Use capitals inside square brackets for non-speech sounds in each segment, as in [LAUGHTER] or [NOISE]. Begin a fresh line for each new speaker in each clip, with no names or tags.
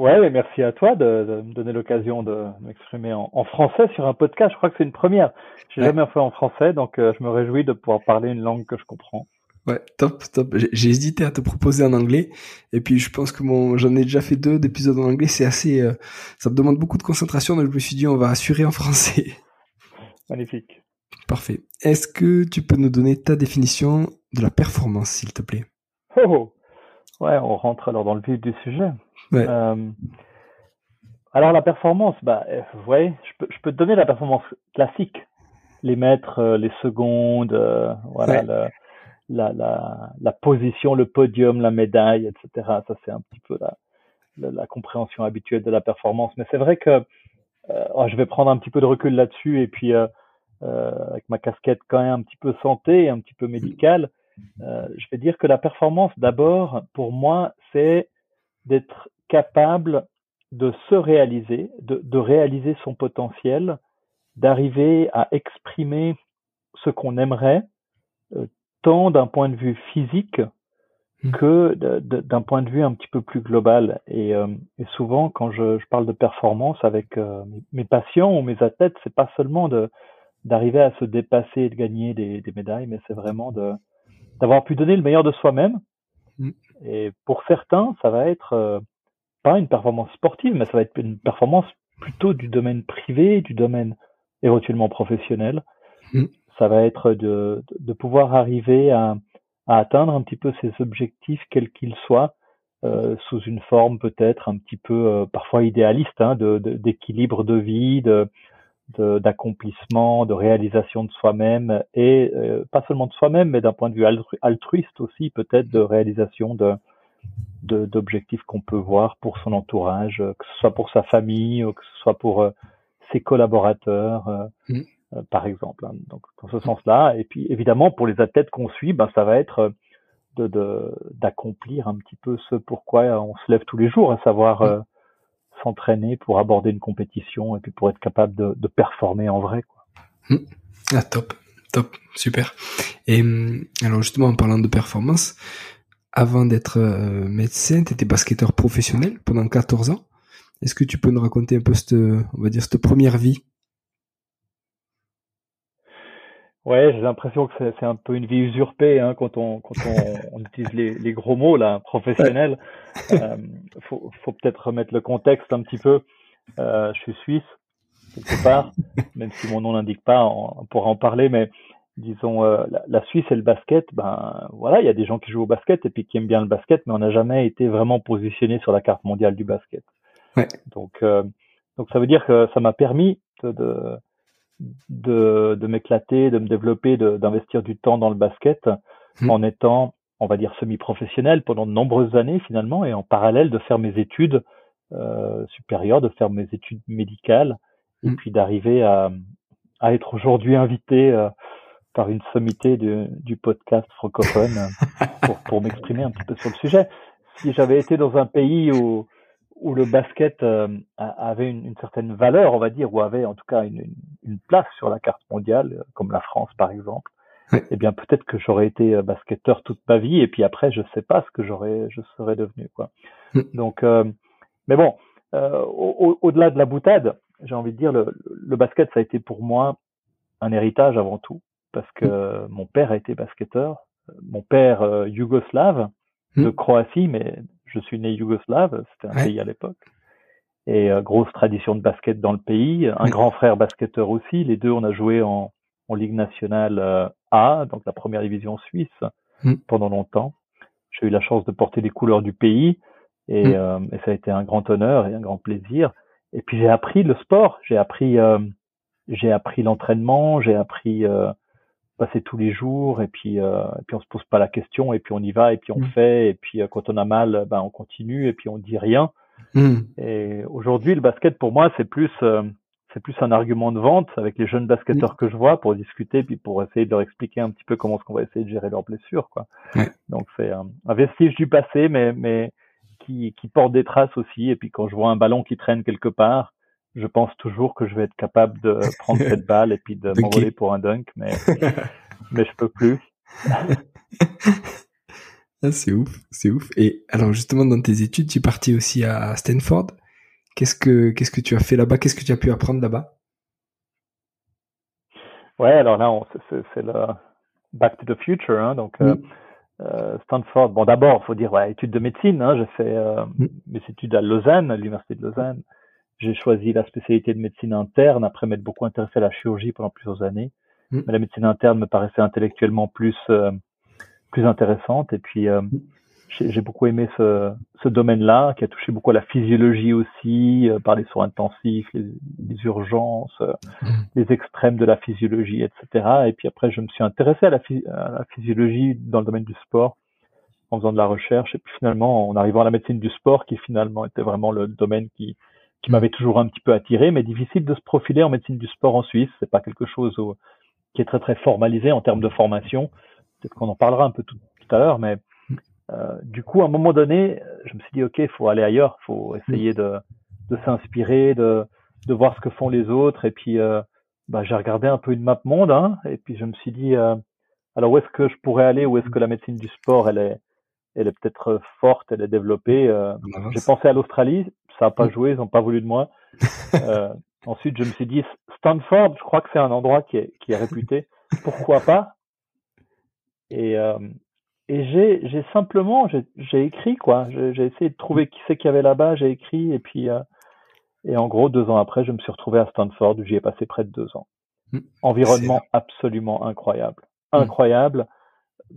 Ouais, merci à toi de, me donner l'occasion de m'exprimer en, français sur un podcast. Je crois que c'est une première. J'ai jamais fait en français, donc euh, je me réjouis de pouvoir parler une langue que je comprends.
Ouais, top, top. J'ai hésité à te proposer en anglais, et puis je pense que mon, j'en ai déjà fait deux d'épisodes en anglais. C'est assez, euh, ça me demande beaucoup de concentration, donc je me suis dit on va assurer en français. [LAUGHS]
Magnifique.
Parfait. Est-ce que tu peux nous donner ta définition de la performance, s'il te plaît?
Oh, oh. ouais, on rentre alors dans le vif du sujet. Euh, alors la performance, bah, euh, vous voyez, je peux, je peux te donner la performance classique, les mètres, euh, les secondes, voilà, la, la, la, position, le podium, la médaille, etc. Ça c'est un petit peu la, la, compréhension habituelle de la performance. Mais c'est vrai que oh, je vais prendre un petit peu de recul là-dessus et puis avec ma casquette quand même un petit peu santé, un petit peu médicale, je vais dire que la performance d'abord, pour moi, c'est d'être capable de se réaliser, de, de réaliser son potentiel, d'arriver à exprimer ce qu'on aimerait, euh, tant d'un point de vue physique mmh. que d'un point de vue un petit peu plus global. Et, euh, et souvent, quand je, je, parle de performance avec euh, mes, patients ou mes athlètes, c'est pas seulement de d'arriver à se dépasser et de gagner des, des médailles, mais c'est vraiment de d'avoir pu donner le meilleur de soi-même. Mmh. Et pour certains, ça va être pas une performance sportive, mais ça va être une performance plutôt du domaine privé, du domaine éventuellement professionnel. Mm. Ça va être de, de pouvoir arriver à, à, atteindre un petit peu ses objectifs, quels qu'ils soient, euh, sous une forme peut-être un petit peu euh, parfois idéaliste, hein, d'équilibre de, de, vie, de d'accomplissement, de, réalisation de soi-même et euh, pas seulement de soi-même, mais d'un point de vue altruiste aussi, peut-être de réalisation de, d'objectifs qu'on peut voir pour son entourage, euh, que ce soit pour sa famille, ou que ce soit pour euh, ses collaborateurs, euh, mm. par exemple. Hein. Donc, dans ce sens-là. Et puis, évidemment, pour les athlètes qu'on suit, ben, ça va être de d'accomplir un petit peu ce pourquoi on se lève tous les jours, à savoir mm. s'entraîner pour aborder une compétition et puis pour être capable de, de performer en vrai. Quoi.
Mm. Ah, top, top, super. Et alors justement, en parlant de performance, avant d'être euh, médecin, tu étais basketteur professionnel pendant 14 ans. Est-ce que tu peux nous raconter un peu cette, on va dire, cette première vie?
Ouais, j'ai l'impression que c'est un peu une vie usurpée hein, quand on quand on, [LAUGHS] on utilise les, les, gros mots là, professionnel. Euh, faut, faut peut-être remettre le contexte un petit peu. Euh, je suis suisse quelque part, [LAUGHS] même si mon nom n'indique pas, on pourra en parler, mais disons, euh, la, Suisse et le basket, ben voilà, il y a des gens qui jouent au basket et puis qui aiment bien le basket, mais on n'a jamais été vraiment positionné sur la carte mondiale du basket. Ouais. Donc, euh, donc ça veut dire que ça m'a permis de, de, de, m'éclater, de me développer, d'investir du temps dans le basket mmh. en étant, on va dire, semi-professionnel pendant de nombreuses années finalement et en parallèle de faire mes études euh, supérieures, de faire mes études médicales et mmh. puis d'arriver à, à être aujourd'hui invité par une sommité du, du podcast francophone [LAUGHS] pour, pour m'exprimer un petit peu sur le sujet. Si j'avais été dans un pays où, où le basket euh, avait une, une, certaine valeur, on va dire, ou avait en tout cas une, une, place sur la carte mondiale, comme la France par exemple, eh bien peut-être que j'aurais été euh, basketteur toute ma vie, et puis après je sais pas ce que j'aurais, je serais devenu quoi. Mm. Donc, euh, mais bon, au-delà au, de la boutade, j'ai envie de dire le, le basket ça a été pour moi un héritage avant tout parce que mon père a été basketteur. Mon père euh, yougoslave de hmm. Croatie, mais je suis né yougoslave, c'était un pays à l'époque. et grosse tradition de basket dans le pays. Un grand frère basketteur aussi. Les deux, on a joué en, en Ligue nationale A, donc la première division suisse, pendant longtemps. J'ai eu la chance de porter les couleurs du pays et, et, ça a été un grand honneur et un grand plaisir. Et puis j'ai appris le sport, j'ai appris, j'ai appris l'entraînement, j'ai appris passer tous les jours et puis euh, et puis on se pose pas la question et puis on y va et puis on mm. fait et puis euh, quand on a mal ben on continue et puis on dit rien mm. et aujourd'hui le basket pour moi c'est plus euh, c'est plus un argument de vente avec les jeunes basketteurs mm. que je vois pour discuter puis pour essayer de leur expliquer un petit peu comment est-ce qu'on va essayer de gérer leurs blessures quoi donc c'est un, un, vestige du passé mais mais qui qui porte des traces aussi et puis quand je vois un ballon qui traîne quelque part je pense toujours que je vais être capable de prendre cette [LAUGHS] balle et puis de m'envoler pour un dunk, mais, [LAUGHS] mais je peux plus. [LAUGHS]
ah, c'est ouf, c'est ouf. Et alors justement dans tes études, tu es parti aussi à Stanford. Qu'est-ce que qu'est-ce que tu as fait là-bas? Qu'est-ce que tu as pu apprendre là-bas?
Ouais, alors là, c'est le Back to the Future, hein, donc. Euh, euh, Stanford. Bon, d'abord, faut dire ouais, études de médecine. Hein, j'ai fait euh, mm. mes études à Lausanne, à l'université de Lausanne. J'ai choisi la spécialité de médecine interne après m'être beaucoup intéressé à la chirurgie pendant plusieurs années. Mm. Mais la médecine interne me paraissait intellectuellement plus euh, plus intéressante. Et puis euh, mm. j'ai beaucoup aimé ce, ce domaine-là, qui a touché beaucoup à la physiologie aussi, euh, par les soins intensifs, les, les urgences, mm. les extrêmes de la physiologie, etc. Et puis après, je me suis intéressé à la, à la physiologie dans le domaine du sport en faisant de la recherche. Et puis finalement, en arrivant à la médecine du sport, qui finalement était vraiment le domaine qui qui m'avait toujours un petit peu attiré, mais difficile de se profiler en médecine du sport en Suisse. C'est pas quelque chose qui est très très formalisé en termes de formation. Peut-être qu'on en parlera un peu tout, à l'heure, mais euh, du coup, à un moment donné, je me suis dit ok, il faut aller ailleurs, il faut essayer de, de s'inspirer, de, de voir ce que font les autres, et puis euh, bah, j'ai regardé un peu une map monde, hein, et puis je me suis dit euh, alors où est-ce que je pourrais aller, où est-ce que la médecine du sport elle est elle est peut-être forte, elle est développée? Euh, j'ai pensé à l'Australie, ça n'a pas mm. joué, ils n'ont pas voulu de moi. Euh, [LAUGHS] ensuite, je me suis dit, Stanford, je crois que c'est un endroit qui est, qui est réputé. Pourquoi pas? Et, euh, et j'ai, j'ai simplement, j'ai, écrit quoi. J'ai, essayé de trouver qui c'est qu'il y avait là-bas. J'ai écrit et puis euh, et en gros deux ans après, je me suis retrouvé à Stanford où j'y ai passé près de deux ans. Mm. Environnement absolument incroyable, mm. incroyable.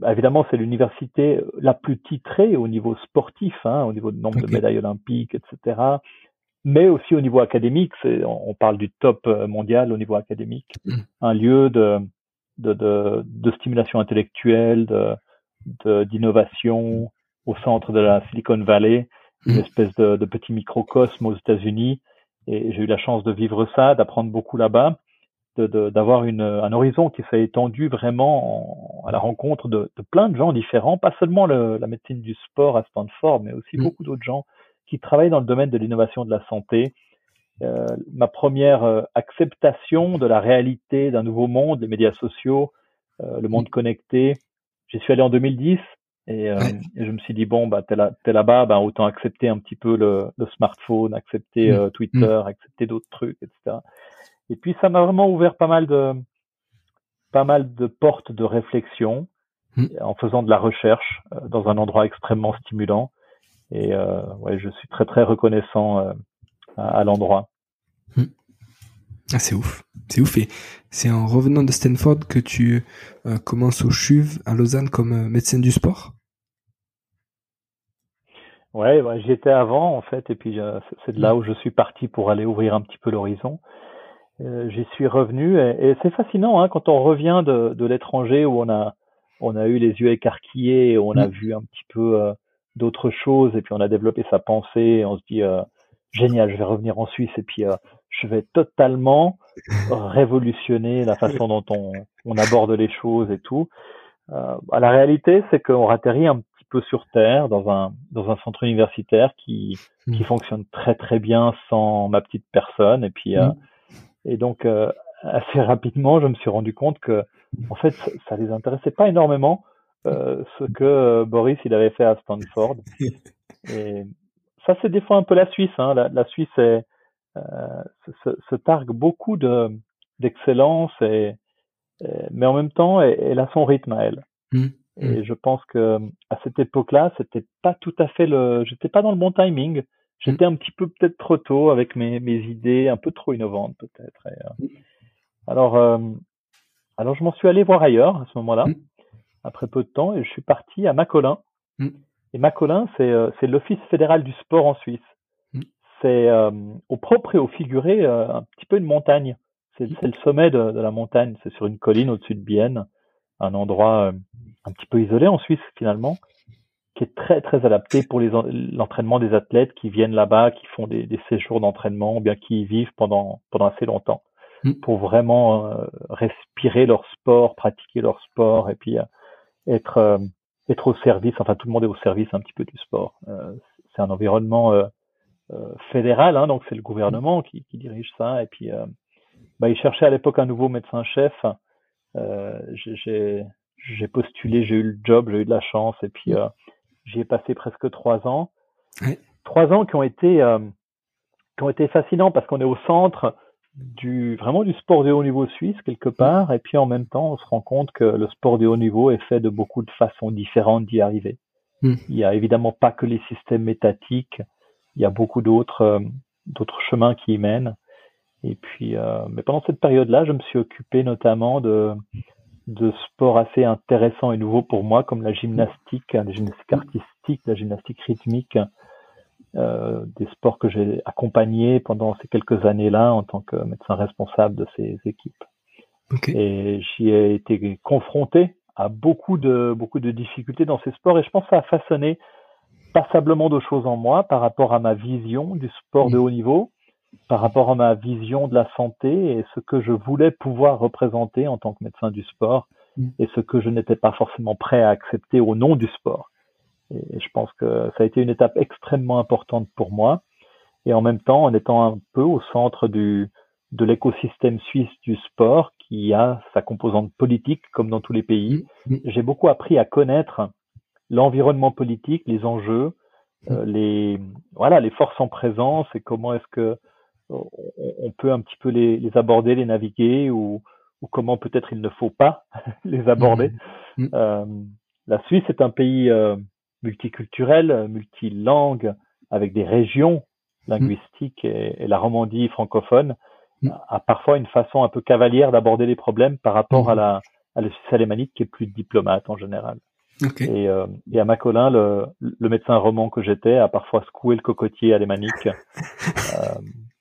Évidemment, c'est l'université la plus titrée au niveau sportif, hein, au niveau de nombre de médailles olympiques, etc. Mais aussi au niveau académique, on parle du top euh, mondial au niveau académique, mm. un lieu de, de, de, de stimulation intellectuelle, de, d'innovation au centre de la Silicon Valley, une mm. espèce de, de petit microcosme aux États-Unis. Et j'ai eu la chance de vivre ça, d'apprendre beaucoup là-bas d'avoir une un horizon qui s'est étendu vraiment à la rencontre de, de, plein de gens différents, pas seulement le, la médecine du sport à Stanford, mais aussi mm. beaucoup d'autres gens qui travaillent dans le domaine de l'innovation de la santé. Euh, ma première euh, acceptation de la réalité d'un nouveau monde, les médias sociaux, euh, le monde mm. connecté. J'y suis allé en 2010 et, euh, et, je me suis dit bon bah t'es là là-bas, bah, autant accepter un petit peu le, le smartphone, accepter mm. Twitter, accepter d'autres trucs, etc. Et puis ça m'a vraiment ouvert pas mal de pas mal de portes de réflexion hmm. en faisant de la recherche euh, dans un endroit extrêmement stimulant. Et euh, ouais, je suis très très reconnaissant euh, à, l'endroit.
Hmm. Ah, c'est ouf, c'est ouf. Et c'est en revenant de Stanford que tu euh, commences au CHUV à Lausanne comme médecin du sport?
Ouais, ouais j'y étais avant en fait, et puis c'est de là hmm. où je suis parti pour aller ouvrir un petit peu l'horizon. Euh, j'y suis revenu et, c'est fascinant hein, quand on revient de, de l'étranger où on a on a eu les yeux écarquillés, et on a mm. vu un petit peu euh, d'autres choses et puis on a développé sa pensée et on se dit euh, génial, je vais revenir en Suisse et puis je vais totalement révolutionner la [LAUGHS] façon dont on, on aborde les choses et tout. Euh, bah, la réalité, c'est qu'on atterrit un petit peu sur terre dans un dans un centre universitaire qui qui mm. fonctionne très très bien sans ma petite personne et puis mm. Et donc, euh, assez rapidement, je me suis rendu compte que, en fait, ça les intéressait pas énormément euh, ce que euh, Boris il avait fait à Stanford. [LAUGHS] Et ça, c'est des fois un peu la Suisse. Hein. La, la, Suisse est, euh, se, se, targue beaucoup de d'excellence et, mais en même temps, elle, elle, a son rythme à elle. Mmh. Et mmh. je pense que à cette époque-là, c'était pas tout à fait le, j'étais pas dans le bon timing. J'étais un petit peu peut-être trop tôt avec mes, mes idées un peu trop innovantes peut-être. Euh, alors, euh, alors je m'en suis allé voir ailleurs à ce moment-là, après peu de temps, et je suis parti à Macolin. Et Macolin, c'est euh, c'est l'Office fédéral du sport en Suisse. C'est au propre et au figuré un petit peu une montagne. C'est le sommet de, de, la montagne. C'est sur une colline au-dessus de Bienne, un endroit un petit peu isolé en Suisse finalement qui est très très adapté pour l'entraînement des athlètes qui viennent là-bas, qui font des, des séjours d'entraînement, ou bien qui y vivent pendant pendant assez longtemps, mm. pour vraiment euh, respirer leur sport, pratiquer leur sport, et puis euh, être euh, être au service. Enfin, tout le monde est au service un petit peu du sport. c'est un environnement fédéral, hein, donc c'est le gouvernement qui, qui, dirige ça. Et puis, bah, il cherchait à l'époque un nouveau médecin-chef. j'ai j'ai postulé, j'ai eu le job, j'ai eu de la chance, et puis mm. J'y ai passé presque trois ans. Trois ans qui ont été euh, qui ont été fascinants parce qu'on est au centre du vraiment du sport de haut niveau suisse quelque part et puis en même temps on se rend compte que le sport de haut niveau est fait de beaucoup de façons différentes d'y arriver. Hmm. Il y a évidemment pas que les systèmes métatiques, il y a beaucoup d'autres euh, d'autres chemins qui y mènent. Et puis euh, mais pendant cette période-là, je me suis occupé notamment de de sports assez intéressants et nouveaux pour moi, comme la gymnastique, la gymnastique artistique, la gymnastique rythmique, euh, des sports que j'ai accompagnés pendant ces quelques années-là en tant que médecin responsable de ces équipes. Et j'y ai été confronté à beaucoup de beaucoup de difficultés dans ces sports et je pense que ça a façonné passablement de choses en moi par rapport à ma vision du sport de haut niveau par rapport à ma vision de la santé et ce que je voulais pouvoir représenter en tant que médecin du sport mm. et ce que je n'étais pas forcément prêt à accepter au nom du sport. Et je pense que ça a été une étape extrêmement importante pour moi. Et en même temps, en étant un peu au centre du, de l'écosystème suisse du sport, qui a sa composante politique, comme dans tous les pays, mm. Mm. j'ai beaucoup appris à connaître l'environnement politique, les enjeux, euh, les voilà les forces en présence et comment est-ce que on, peut un petit peu les, aborder, les naviguer, ou, comment peut-être il ne faut pas [LAUGHS] les aborder. Mmh. Mmh. Euh, la Suisse est un pays euh, multiculturel, multilangue, avec des régions linguistiques et, la Romandie francophone a parfois une façon un peu cavalière d'aborder les problèmes par rapport à la, à la Suisse alémanique qui est plus diplomate en général. Et, euh, et, à Macolin, le, le médecin roman que j'étais a parfois secoué le cocotier alémanique. [LAUGHS]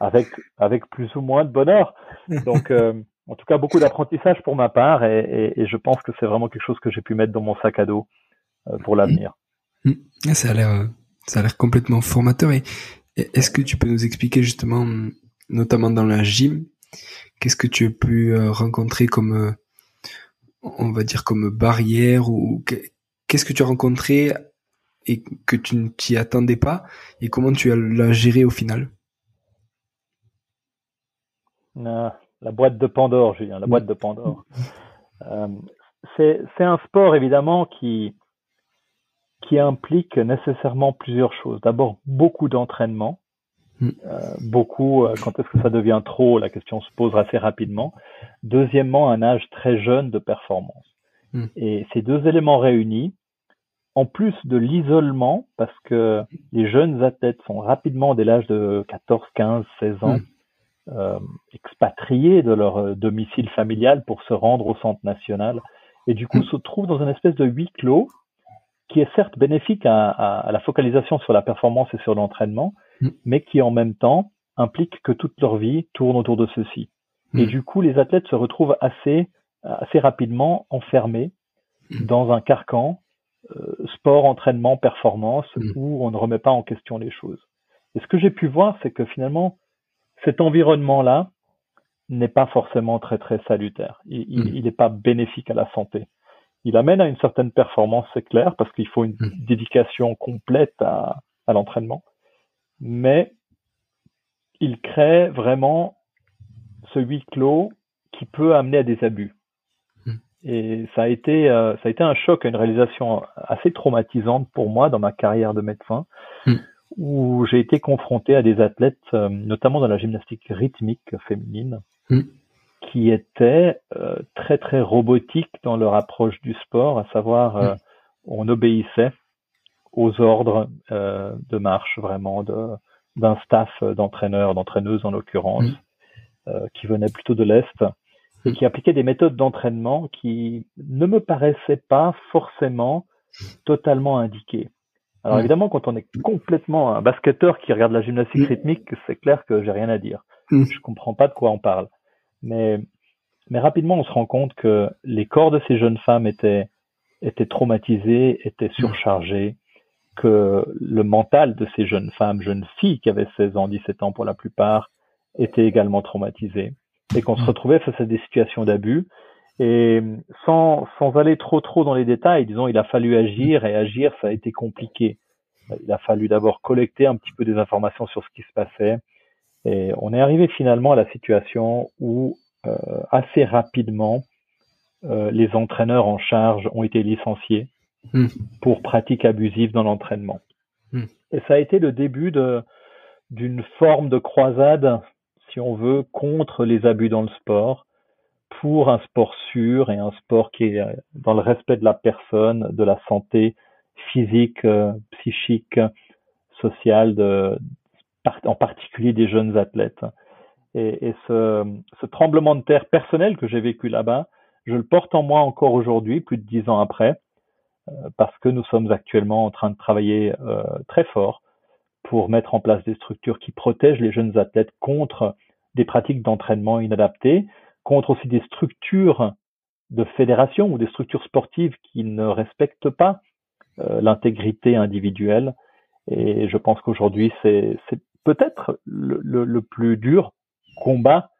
euh, avec avec plus ou moins de bonheur. [LAUGHS] Donc euh, en tout cas beaucoup d'apprentissage pour ma part et, et, je pense que c'est vraiment quelque chose que j'ai pu mettre dans mon sac à dos euh, pour l'avenir.
Mm. Mm. Ça a l'air euh, ça a l'air complètement formateur et est-ce que tu peux nous expliquer justement notamment dans la gym qu'est-ce que tu as pu rencontrer comme on va dire comme barrière ou qu'est-ce que tu as rencontré et que tu ne t'y attendais pas et comment tu l'as géré au final?
La boîte de Pandore, Julien, la boîte de Pandore. [LAUGHS] Euh, c'est un sport évidemment qui qui implique nécessairement plusieurs choses. D'abord, beaucoup d'entraînement. Mm. Euh, beaucoup, euh, quand est-ce que ça devient trop La question se pose assez rapidement. Deuxièmement, un âge très jeune de performance. Mm. Et ces deux éléments réunis, en plus de l'isolement, parce que les jeunes athlètes sont rapidement dès l'âge de 14, 15, 16 ans, mm euh, expatriés de leur euh, domicile familial pour se rendre au centre national et du coup mm. se trouvent dans une espèce de huis clos qui est certes bénéfique à, à, la focalisation sur la performance et sur l'entraînement, mm. mais qui en même temps implique que toute leur vie tourne autour de ceci. Et mm. du coup, les athlètes se retrouvent assez, assez rapidement enfermés dans un carcan euh, sport, entraînement, performance, où on ne remet pas en question les choses. Et ce que j'ai pu voir, c'est que finalement, cet environnement-là n'est pas forcément très très salutaire. Il n'est hmm. pas bénéfique à la santé. Il amène à une certaine performance, c'est clair, parce qu'il faut une hmm. dédication complète à, à l'entraînement. Mais il crée vraiment ce huis clos qui peut amener à des abus. Hmm. Et ça a été euh, ça a été un choc, une réalisation assez traumatisante pour moi dans ma carrière de médecin, où j'ai été confronté à des athlètes, euh, notamment dans la gymnastique rythmique féminine, mm. qui étaient euh, très très robotiques dans leur approche du sport, à savoir euh, mm. on obéissait aux ordres de marche vraiment d'un staff d'entraîneurs, d'entraîneuses en l'occurrence, mmh. qui venait plutôt de l'Est et qui appliquait des méthodes d'entraînement qui ne me paraissaient pas forcément totalement indiquées. Alors mmh. évidemment, quand on est complètement un basketteur qui regarde la gymnastique rythmique, c'est clair que j'ai rien à dire. Je comprends pas de quoi on parle. Mais mais rapidement, on se rend compte que les corps de ces jeunes femmes étaient, étaient traumatisés, étaient surchargés, que le mental de ces jeunes femmes, jeunes filles qui avaient 16 ans, 17 ans pour la plupart, était également traumatisé. Et qu'on se retrouvait face à des situations d'abus. Et sans, sans aller trop trop dans les détails, disons, il a fallu agir et agir, ça a été compliqué. Il a fallu d'abord collecter un petit peu des informations sur ce qui se passait. Et on est arrivé finalement à la situation où euh, assez rapidement, euh, les entraîneurs en charge ont été licenciés hmm. pour pratiques abusives dans l'entraînement. Hmm. Et ça a été le début d'une forme de croisade, si on veut, contre les abus dans le sport, pour un sport sûr et un sport qui est euh, dans le respect de la personne, de la santé physique, psychique, sociale, de, en particulier des jeunes athlètes. Et, ce, tremblement de terre personnel que j'ai vécu là-bas, je le porte en moi encore aujourd'hui, plus de dix ans après, euh, parce que nous sommes actuellement en train de travailler euh, très fort pour mettre en place des structures qui protègent les jeunes athlètes contre des pratiques d'entraînement inadaptées, contre aussi des structures de fédération ou des structures sportives qui ne respectent pas euh, l'intégrité individuelle. Et je pense qu'aujourd'hui, c'est peut-être le, plus dur combat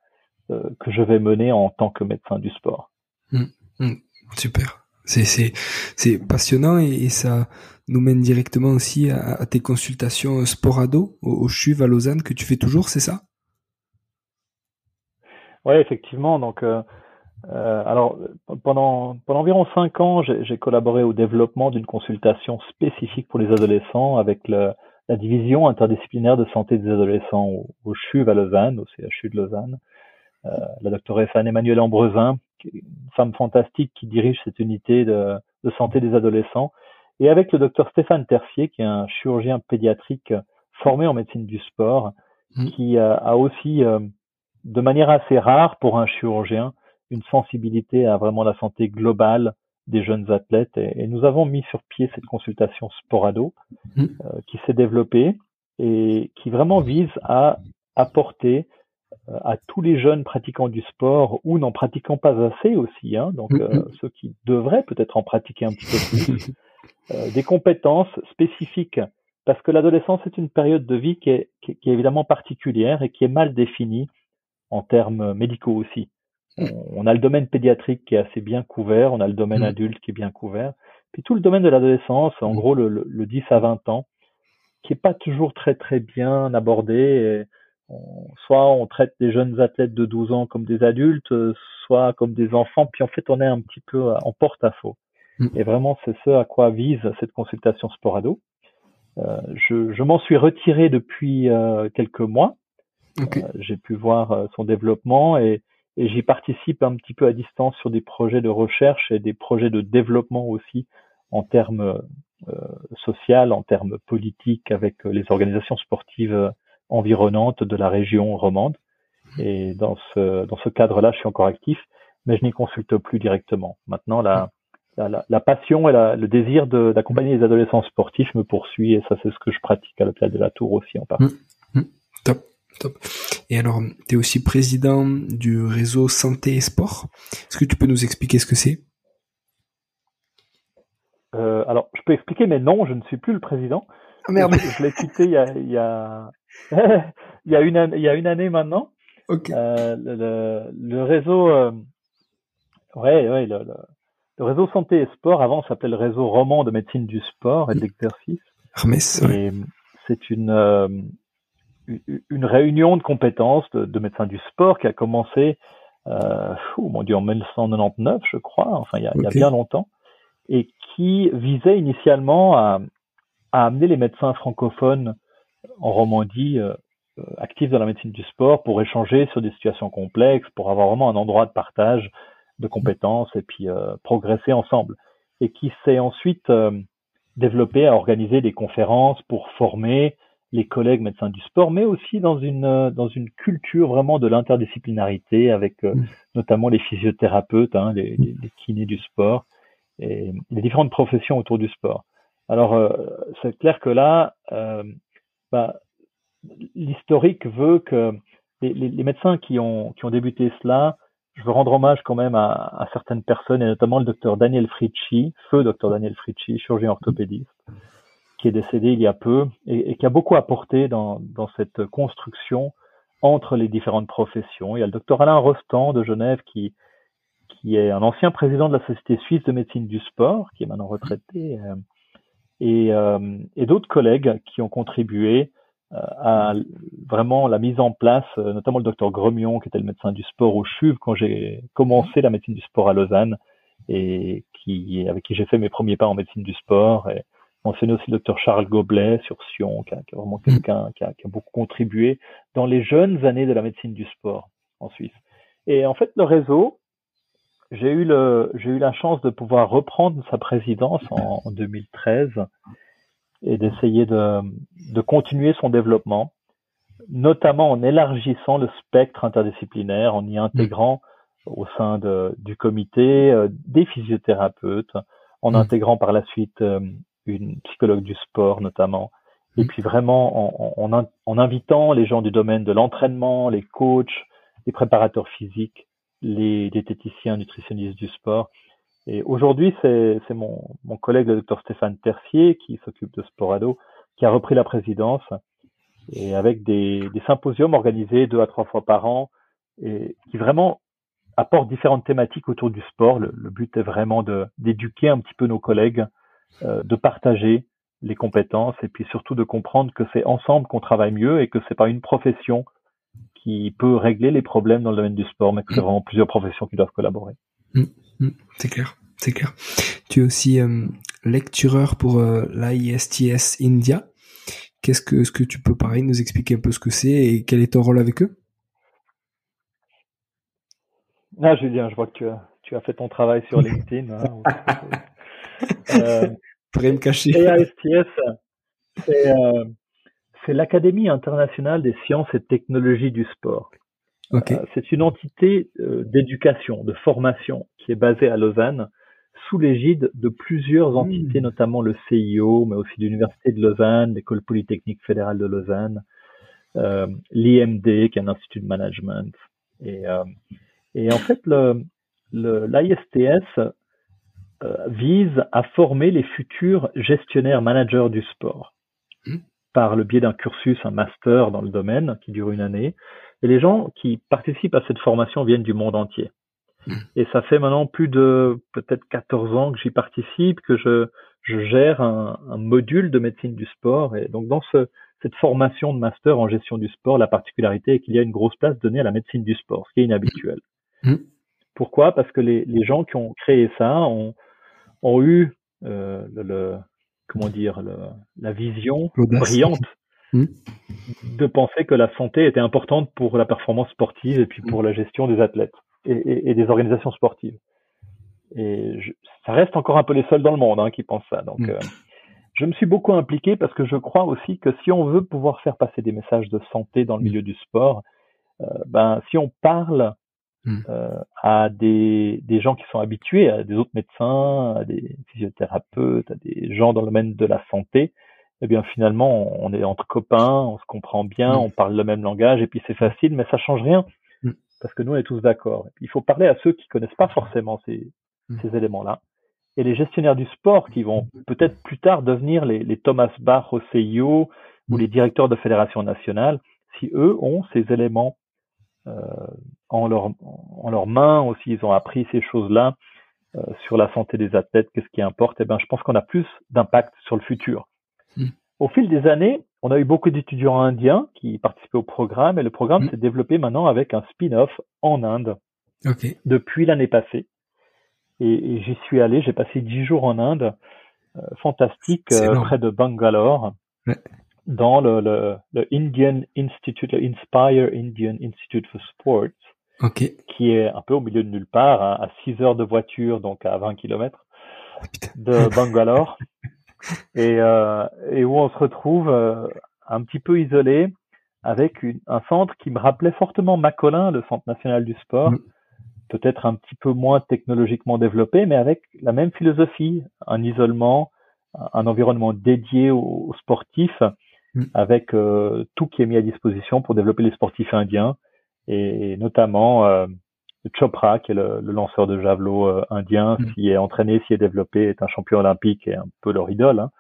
euh, que je vais mener en tant que médecin du sport.
Mmh, mmh. super. C'est passionnant et, ça nous mène directement aussi à, tes consultations Sporado au, au CHUV à Lausanne que tu fais toujours, c'est ça?
Oui, effectivement. Donc, euh, euh, alors pendant pendant environ cinq ans, j'ai collaboré au développement d'une consultation spécifique pour les adolescents avec le, la division interdisciplinaire de santé des adolescents au, au CHUV à Lausanne, au CHU de Lausanne. Euh, la doctoresse Anne-Emmanuelle Ambrezin, une femme fantastique qui dirige cette unité de, de, santé des adolescents, et avec le docteur Stéphane Tercier, qui est un chirurgien pédiatrique formé en médecine du sport, mmh. qui a, a aussi, euh, de manière assez rare pour un chirurgien, une sensibilité à vraiment la santé globale des jeunes athlètes. Et, nous avons mis sur pied cette consultation Sporado mmh. euh, qui s'est développée et qui vraiment vise à apporter euh, à tous les jeunes pratiquants du sport ou n'en pratiquant pas assez aussi, hein, donc mmh, euh, mmh. ceux qui devraient peut-être en pratiquer un petit peu plus, [LAUGHS] des compétences spécifiques parce que l'adolescence est une période de vie qui est, qui est, évidemment particulière et qui est mal définie en termes médicaux aussi on, a le domaine pédiatrique qui est assez bien couvert, on a le domaine mm. adulte qui est bien couvert, puis tout le domaine de l'adolescence, en mm. gros le, le, 10 à 20 ans, qui est pas toujours très très bien abordé. soit on traite des jeunes athlètes de 12 ans comme des adultes, soit comme des enfants, puis en fait on est un petit peu en porte-à-faux. Et vraiment c'est ce à quoi vise cette consultation Sporado. Euh, je, je m'en suis retiré depuis euh, quelques mois. Euh, j'ai pu voir son développement et et j'y participe un petit peu à distance sur des projets de recherche et des projets de développement aussi en termes euh, social, en termes politiques avec les organisations sportives environnantes de la région romande. Et dans ce, dans ce cadre-là, je suis encore actif, mais je n'y consulte plus directement. Maintenant, la, la, la passion et la, le désir d'accompagner les adolescents sportifs me poursuit et ça, c'est ce que je pratique à l'hôpital de la Tour aussi en partie. Mmh.
Mmh. Top. Top. Et alors, tu es aussi président du réseau Santé et Sport. Est-ce que tu peux nous expliquer ce que c'est?
Euh, Alors, je peux expliquer, mais non, je ne suis plus le président.
Ah merde.
Je, l'ai quitté il y a, il y a, [LAUGHS] il y a, une, il y a une année maintenant.
Ok.
Euh, le, le, réseau, euh, ouais, ouais, le, le, réseau Santé et Sport, avant, s'appelait le réseau roman de médecine du sport et de l'exercice.
Hermès,
ouais. c'est une, euh, une réunion de compétences de, médecins du sport qui a commencé, euh, mon Dieu, en 1999, je crois, enfin il y a, il y a bien longtemps, et qui visait initialement à, à, amener les médecins francophones en Romandie euh, euh, actifs dans la médecine du sport pour échanger sur des situations complexes, pour avoir vraiment un endroit de partage de compétences et puis euh, progresser ensemble. Et qui s'est ensuite développé à organiser des conférences pour former les collègues médecins du sport, mais aussi dans une dans une culture vraiment de l'interdisciplinarité avec mm. notamment les physiothérapeutes, hein, les, les, kinés du sport et les différentes professions autour du sport. Alors c'est clair que là, bah, l'historique veut que les, les, médecins qui ont, qui ont débuté cela, je veux rendre hommage quand même à, à certaines personnes, et notamment le docteur Daniel Fritschi, feu docteur Daniel Fritschi, chirurgien orthopédiste, qui est décédé il y a peu et, qui a beaucoup apporté dans, cette construction entre les différentes professions. Il y a le docteur Alain Rostand de Genève qui, qui est un ancien président de la Société suisse de médecine du sport, qui est maintenant retraité, euh, et, euh, et d'autres collègues qui ont contribué euh, à vraiment la mise en place, notamment le docteur Gremion, qui était le médecin du sport au CHUV quand j'ai commencé la médecine du sport à Lausanne, et qui, avec qui j'ai fait mes premiers pas en médecine du sport. Mentionné aussi le docteur Charles Goblet sur Sion, qui, a, qui est vraiment mm. quelqu'un qui a, qui a beaucoup contribué dans les jeunes années de la médecine du sport en Suisse. Et en fait, le réseau, j'ai eu le, j'ai eu la chance de pouvoir reprendre sa présidence en, en 2013 et d'essayer de, de continuer son développement, notamment en élargissant le spectre interdisciplinaire, en y intégrant au sein de, du comité euh, des physiothérapeutes, en mm. intégrant par la suite euh, une psychologue du sport notamment, et mm. puis vraiment en, en, en, invitant les gens du domaine de l'entraînement, les coachs, les préparateurs physiques, les diététiciens, nutritionnistes du sport, et aujourd'hui, c'est mon, mon, collègue, le docteur Stéphane Tercier, qui s'occupe de Sporado, qui a repris la présidence, et avec des, des, symposiums organisés deux à trois fois par an, et qui vraiment apportent différentes thématiques autour du sport. Le, but est vraiment d'éduquer un petit peu nos collègues, de partager les compétences, et puis surtout de comprendre que c'est ensemble qu'on travaille mieux et que c'est pas une profession qui peut régler les problèmes dans le domaine du sport, mais que c'est vraiment plusieurs professions qui doivent collaborer.
Mm, mm, c'est clair, c'est clair. Tu es aussi euh, lectureur pour euh, l'ISTS India. Qu'est-ce que, ce que tu peux pareil nous expliquer un peu ce que c'est et quel est ton rôle avec eux?
Ah Julien, je vois que tu as, tu as fait ton travail sur [LAUGHS] LinkedIn. hein,
euh, me cacher.
c'est euh, l'Académie internationale des sciences et technologies du sport. Euh, c'est une entité d'éducation, de formation qui est basée à Lausanne sous l'égide de plusieurs entités, hmm. notamment le CIO, mais aussi l'Université de Lausanne, l'École polytechnique fédérale de Lausanne, euh, l'IMD, qui est un institut de management. Et, euh, et en fait, le, l'ISTS vise à former les futurs gestionnaires managers du sport hmm. par le biais d'un cursus, un master dans le domaine qui dure une année, et les gens qui participent à cette formation viennent du monde entier. Hmm. Et ça fait maintenant plus de peut-être 14 ans que j'y participe, que je, je gère un, un, module de médecine du sport. Et donc dans ce, cette formation de master en gestion du sport, la particularité est qu'il y a une grosse place donnée à la médecine du sport, ce qui est inhabituel. Hmm. Pourquoi? Parce que les, les, gens qui ont créé ça ont, ont eu euh, le, le, comment dire le, la vision brillante Hmm. de penser que la santé était importante pour la performance sportive et puis pour la gestion des athlètes et, et, des organisations sportives. Et je, ça reste encore un peu les seuls dans le monde hein, qui pensent ça. Donc, hmm. euh, je me suis beaucoup impliqué parce que je crois aussi que si on veut pouvoir faire passer des messages de santé dans le hmm. milieu du sport, euh, ben si on parle euh, à des, des gens qui sont habitués, à des autres médecins, à des physiothérapeutes, à des gens dans le domaine de la santé, eh bien finalement on est entre copains, on se comprend bien, mm. on parle le même langage et puis c'est facile, mais ça change rien mm. parce que nous on est tous d'accord. Il faut parler à ceux qui connaissent pas forcément ces, ces éléments-là et les gestionnaires du sport qui vont peut-être plus tard devenir les, les Thomas Bach au CIO ou les directeurs de fédération nationale, si eux ont ces éléments en leur en leurs mains aussi, ils ont appris ces choses-là euh, sur la santé des athlètes, qu'est-ce qui importe, eh ben je pense qu'on a plus d'impact sur le futur. Hmm. Au fil des années, on a eu beaucoup d'étudiants indiens qui participaient au programme et le programme hmm. s'est développé maintenant avec un spin-off en Inde depuis l'année passée. Et, j'y suis allé, j'ai passé dix jours en Inde, euh, fantastique, euh, près de Bangalore, dans le, le, Indian Institute, le Inspire Indian Institute for Sports, qui est un peu au milieu de nulle part, hein, à 6 heures de voiture, donc à 20 kilomètres de [LAUGHS] Bangalore. et, euh, et où on se retrouve euh, un petit peu isolé avec une, un centre qui me rappelait fortement Macolin, le Centre national du sport, mm. peut-être un petit peu moins technologiquement développé, mais avec la même philosophie, un isolement, un environnement dédié aux, sportifs, mm. avec euh, tout qui est mis à disposition pour développer les sportifs indiens, et, notamment euh, Chopra, qui est le, lanceur de javelot euh, indien, mm. qui est entraîné, s'y est développé, est un champion olympique et un peu leur idole. Hein.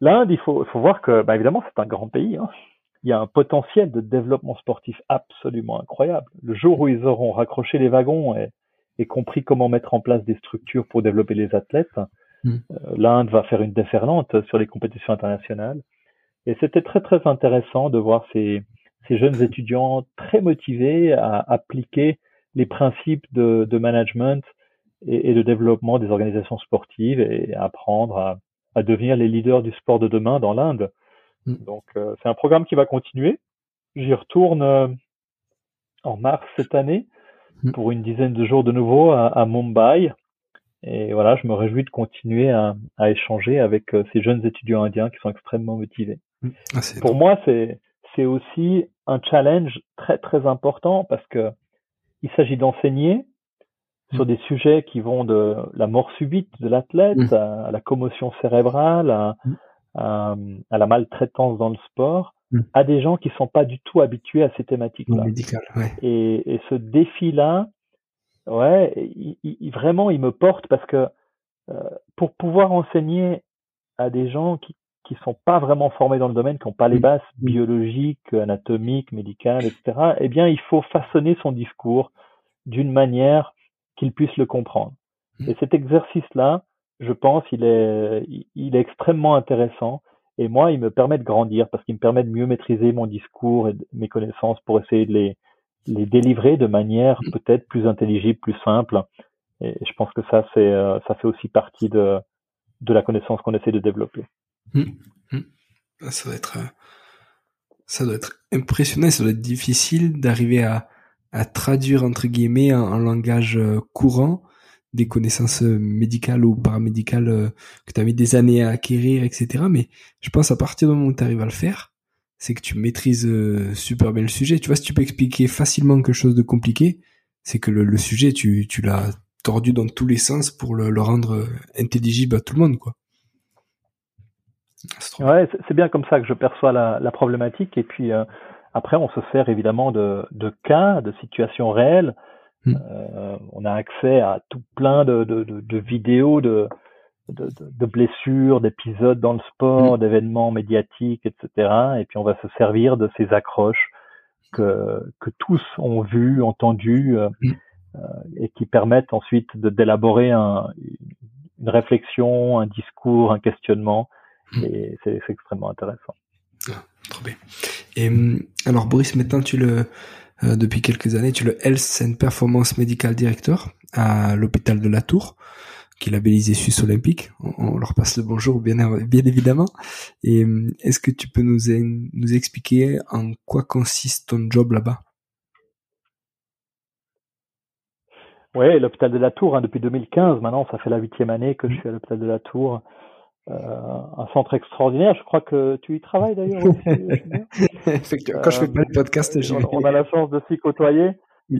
L'Inde, il faut, faut voir que, bah, évidemment, c'est un grand pays. Hein. Il y a un potentiel de développement sportif absolument incroyable. Le jour où ils auront raccroché les wagons et, et compris comment mettre en place des structures pour développer les athlètes, mm. euh, l'Inde va faire une déferlante sur les compétitions internationales. Et c'était très très intéressant de voir ces, ces jeunes étudiants très motivés à appliquer les principes de, de management et, et, de développement des organisations sportives et apprendre à, à, devenir les leaders du sport de demain dans l'Inde. Mm. Donc euh, c'est un programme qui va continuer. J'y retourne euh, en mars cette année mm. pour une dizaine de jours de nouveau à, à, Mumbai. Et voilà, je me réjouis de continuer à, à échanger avec euh, ces jeunes étudiants indiens qui sont extrêmement motivés. Mm. Ah, pour moi, c'est c'est aussi un challenge très très important parce que il s'agit d'enseigner sur mm. des sujets qui vont de la mort subite de l'athlète mm. à, la commotion cérébrale, à, à, la maltraitance dans le sport, à des gens qui sont pas du tout habitués à ces thématiques-là.
Ouais.
Et, et, ce défi-là, ouais, il, vraiment, il me porte parce que euh, pour pouvoir enseigner à des gens qui qui sont pas vraiment formés dans le domaine, qui n'ont pas les bases biologiques, anatomiques, médicales, etc., eh bien, il faut façonner son discours d'une manière qu'ils puissent le comprendre. Et cet exercice-là, je pense, il est, il est extrêmement intéressant. Et moi, il me permet de grandir parce qu'il me permet de mieux maîtriser mon discours et mes connaissances pour essayer de les, les délivrer de manière peut-être plus intelligible, plus simple. Et je pense que ça, c'est, euh, ça fait aussi partie de, de la connaissance qu'on essaie de développer.
Hum, hum. Ah, ça doit être, euh, ça doit être impressionnant, ça doit être difficile d'arriver à, à traduire entre guillemets en, langage euh, courant des connaissances euh, médicales ou paramédicales que tu as mis des années à acquérir, etc. Mais je pense à partir du moment où tu arrives à le faire, c'est que tu maîtrises super bien le sujet. Tu vois, si tu peux expliquer facilement quelque chose de compliqué, c'est que le, sujet, tu, tu l'as tordu dans tous les sens pour le, le rendre intelligible à tout le monde, quoi.
Ouais, c'est bien comme ça que je perçois la, la problématique. Et puis euh, après, on se sert évidemment de, de cas, de situations réelles. Hmm. Euh, on a accès à tout plein de, de, de, de vidéos de, blessures, d'épisodes dans le sport, hmm. d'événements médiatiques, etc. Et puis on va se servir de ces accroches que, que tous ont vues, entendues, euh, hmm. et qui permettent ensuite d'élaborer un, une réflexion, un discours, un questionnement. Et c'est extrêmement intéressant.
Ah, trop bien. Et hum, alors Boris, maintenant tu le euh, depuis quelques années, tu es le Health and Performance Medical Director à l'hôpital de la Tour, qui est labellisé Suisse Olympique. On, leur passe le bonjour, bien, bien évidemment. Et hum, est-ce que tu peux nous, nous expliquer en quoi consiste ton job là-bas?
Oui, l'hôpital de la Tour, hein, depuis 2015, maintenant, ça fait la huitième année que je suis à l'hôpital de la Tour. Euh, un centre extraordinaire. Je crois que tu y travailles d'ailleurs aussi. [LAUGHS]
Effectivement. Quand je fais pas le podcast,
on, on, a la chance de s'y côtoyer. Oui.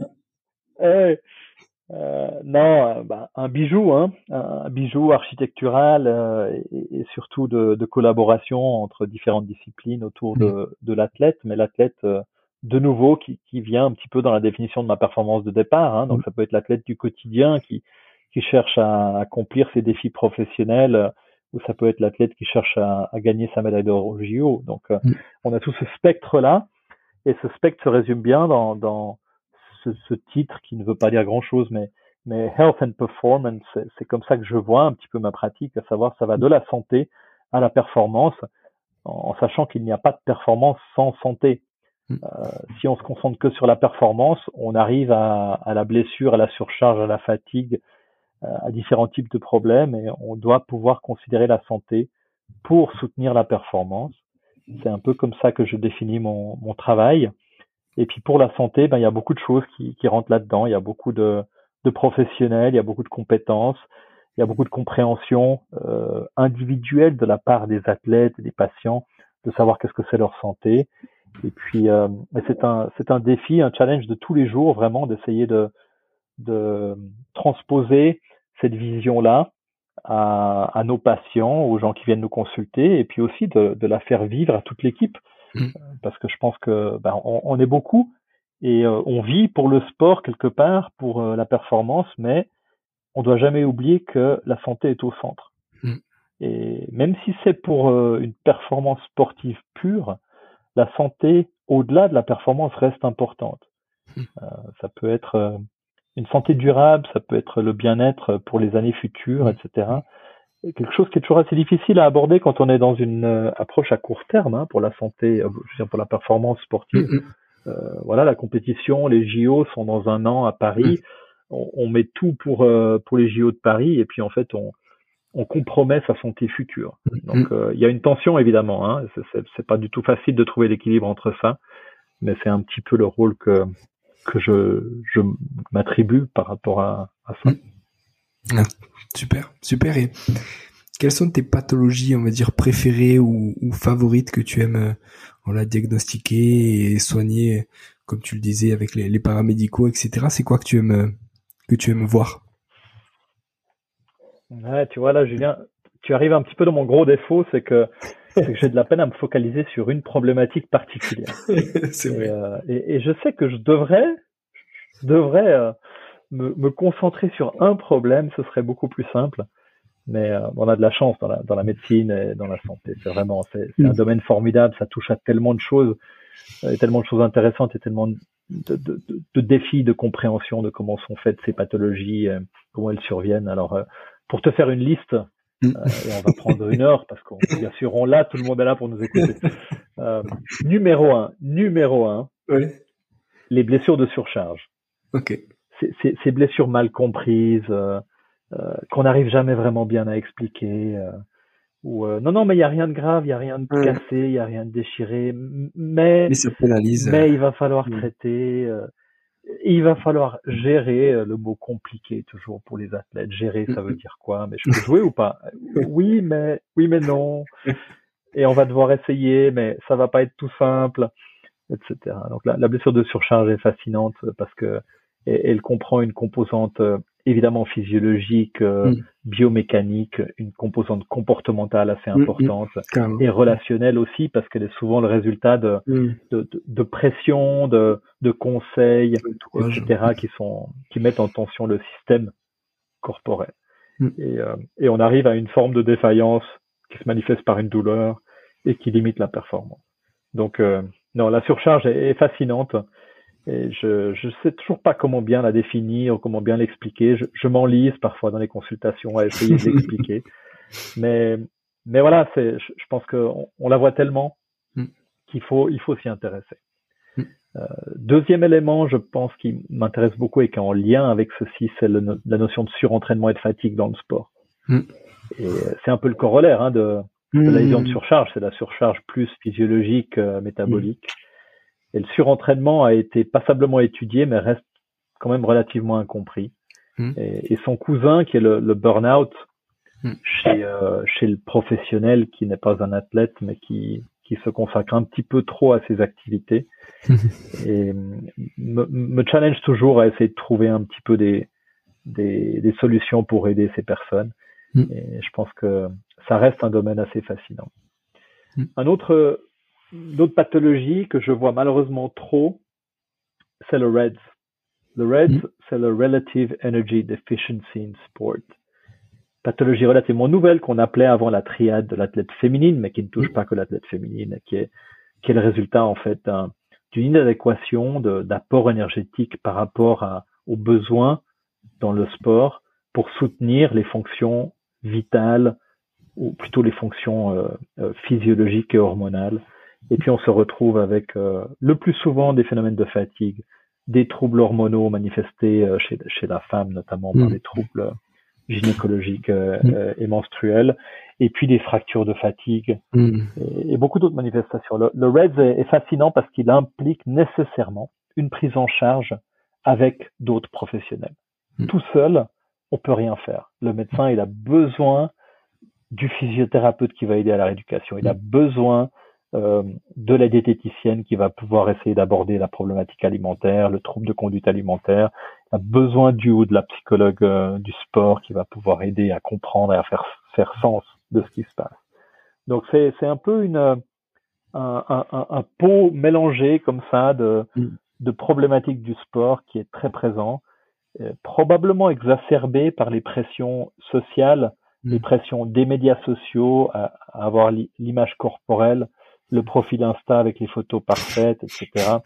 Euh, non, bah, un bijou, hein, un bijou architectural euh, et, et, surtout de, de, collaboration entre différentes disciplines autour de, de l'athlète, mais l'athlète euh, de nouveau qui, qui, vient un petit peu dans la définition de ma performance de départ. Hein, donc ça peut être l'athlète du quotidien qui, qui cherche à accomplir ses défis professionnels ou ça peut être l'athlète qui cherche à, à, gagner sa médaille d'or au JO. Donc, euh, mm. on a tout ce spectre-là, et ce spectre se résume bien dans, dans ce, ce, titre qui ne veut pas dire grand-chose, mais, mais Health and Performance, c'est comme ça que je vois un petit peu ma pratique, à savoir ça va de la santé à la performance, en, sachant qu'il n'y a pas de performance sans santé. Mm. Euh, si on se concentre que sur la performance, on arrive à, à la blessure, à la surcharge, à la fatigue, à différents types de problèmes et on doit pouvoir considérer la santé pour soutenir la performance. C'est un peu comme ça que je définis mon, mon travail. Et puis pour la santé, ben, il y a beaucoup de choses qui, qui rentrent là-dedans. Il y a beaucoup de, de, professionnels, il y a beaucoup de compétences, il y a beaucoup de compréhension euh, individuelle de la part des athlètes et des patients de savoir qu'est-ce que c'est leur santé. Et puis, euh, c'est un, c'est un défi, un challenge de tous les jours, vraiment, d'essayer de, de transposer cette vision-là à, à, nos patients, aux gens qui viennent nous consulter, et puis aussi de, de la faire vivre à toute l'équipe, mmh. parce que je pense que ben, on, on est beaucoup et euh, on vit pour le sport quelque part, pour euh, la performance, mais on doit jamais oublier que la santé est au centre. Mm. Et même si c'est pour euh, une performance sportive pure, la santé, au-delà de la performance, reste importante. Mm. Euh, ça peut être euh, une santé durable, ça peut être le bien-être pour les années futures, mm. etc. Et quelque chose qui est toujours assez difficile à aborder quand on est dans une approche à court terme hein, pour la santé, je veux dire pour la performance sportive. voilà, la compétition, les JO sont dans un an à Paris on, met tout pour euh, pour les JO de Paris et puis en fait on on compromet sa santé future. Donc mm. euh, il y a une tension évidemment. Hein, c'est pas du tout facile de trouver l'équilibre entre ça, mais c'est un petit peu le rôle que que je je m'attribue par rapport à, à ça. Mm.
Ah, super, super. Et quelles sont tes pathologies, on va dire préférées ou, ou favorites que tu aimes euh, voilà diagnostiquer et soigner, comme tu le disais avec les, les paramédicaux, etc. C'est quoi que tu aimes que tu aimes voir?
Tu vois là, Julien, tu arrives un petit peu dans mon gros défaut, c'est que, j'ai de la peine à me focaliser sur une problématique particulière. [LAUGHS]
vrai.
Euh, et, je sais que je devrais, je devrais euh, me, concentrer sur un problème, ce serait beaucoup plus simple. Mais euh, on a de la chance dans la, dans la médecine et dans la santé. C'est vraiment, c'est un mm. domaine formidable. Ça touche à tellement de choses, et tellement de choses intéressantes et tellement de, de, de, de, défis de compréhension de comment sont faites ces pathologies, comment elles surviennent. Alors, pour te faire une liste, et on va prendre une heure parce qu'on bien sûr on l'a, tout le monde est là pour nous écouter. numéro un, numéro un, les blessures de surcharge.
Ok.
Ces blessures mal comprises, qu'on n'arrive jamais vraiment bien à expliquer. Ou non non mais il y a rien de grave, il y a rien de cassé, il y a rien de déchiré, mais
mais, ça pénalise,
mais il va falloir traiter, euh, il va falloir gérer le mot compliqué toujours pour les athlètes. Gérer ça veut [LAUGHS] dire quoi? Mais je peux jouer ou pas? [LAUGHS] Oui mais oui mais non. Et on va devoir essayer, mais ça va pas être tout simple, etc. Donc la, la blessure de surcharge est fascinante parce que elle comprend une composante évidemment physiologique, euh, mm. biomécanique, une composante comportementale assez mm, mm. importante et relationnelle aussi parce qu'elle est souvent le résultat de, de, de, pression, de, de conseils, etc. qui sont qui mettent en tension le système corporel. Et, euh, et on arrive à une forme de défaillance qui se manifeste par une douleur et qui limite la performance. Donc euh, non, la surcharge est fascinante. Et je je sais toujours pas comment bien la définir, comment bien l'expliquer. Je, je m'enlise parfois dans les consultations à essayer de l'expliquer. [LAUGHS] mais mais voilà, c'est je, pense qu'on on la voit tellement mm. qu'il faut il faut s'y intéresser. Mm. Euh, deuxième élément, je pense qui m'intéresse beaucoup et qui est en lien avec ceci, c'est la notion de surentraînement et de fatigue dans le sport. Mm. Et c'est un peu le corollaire hein, de, de la lésion de surcharge, c'est la surcharge plus physiologique, euh, métabolique. Et le surentraînement a été passablement étudié, mais reste quand même relativement incompris. Hmm. Et, son cousin, qui est le, le burn-out, hmm. chez, euh, chez le professionnel qui n'est pas un athlète, mais qui, qui se consacre un petit peu trop à ses activités, [LAUGHS] et me, me, challenge toujours à essayer de trouver un petit peu des, des, des solutions pour aider ces personnes. Hmm. Et je pense que ça reste un domaine assez fascinant. Un autre D'autres pathologies que je vois malheureusement trop, c'est le REDS. Le REDS, mm. c'est le Relative Energy Deficiency in Sport. Pathologie relativement nouvelle qu'on appelait avant la triade de l'athlète féminine, mais qui ne touche mm. pas que l'athlète féminine, qui est, qui est le résultat en fait d'une inadéquation d'apport énergétique par rapport à, aux besoins dans le sport pour soutenir les fonctions vitales ou plutôt les fonctions euh, euh, physiologiques et hormonales et puis on se retrouve avec euh, le plus souvent des phénomènes de fatigue, des troubles hormonaux manifestés euh, chez, chez la femme, notamment par mm. des troubles gynécologiques euh, mm. et menstruels, et puis des fractures de fatigue mm. et, beaucoup d'autres manifestations. Le, le REDS est, fascinant parce qu'il implique nécessairement une prise en charge avec d'autres professionnels. Tout seul, on peut rien faire. Le médecin, il a besoin du physiothérapeute qui va aider à la rééducation. Il a besoin euh, de la diététicienne qui va pouvoir essayer d'aborder la problématique alimentaire, le trouble de conduite alimentaire. A besoin du ou de la psychologue euh, du sport qui va pouvoir aider à comprendre et à faire faire sens de ce qui se passe. Donc c'est c'est un peu une un, un, un, pot mélangé comme ça de mm. de problématiques du sport qui est très présent, euh, probablement exacerbé par les pressions sociales les mm. pressions des médias sociaux, à, avoir l'image corporelle, le profil Insta avec les photos parfaites, etc.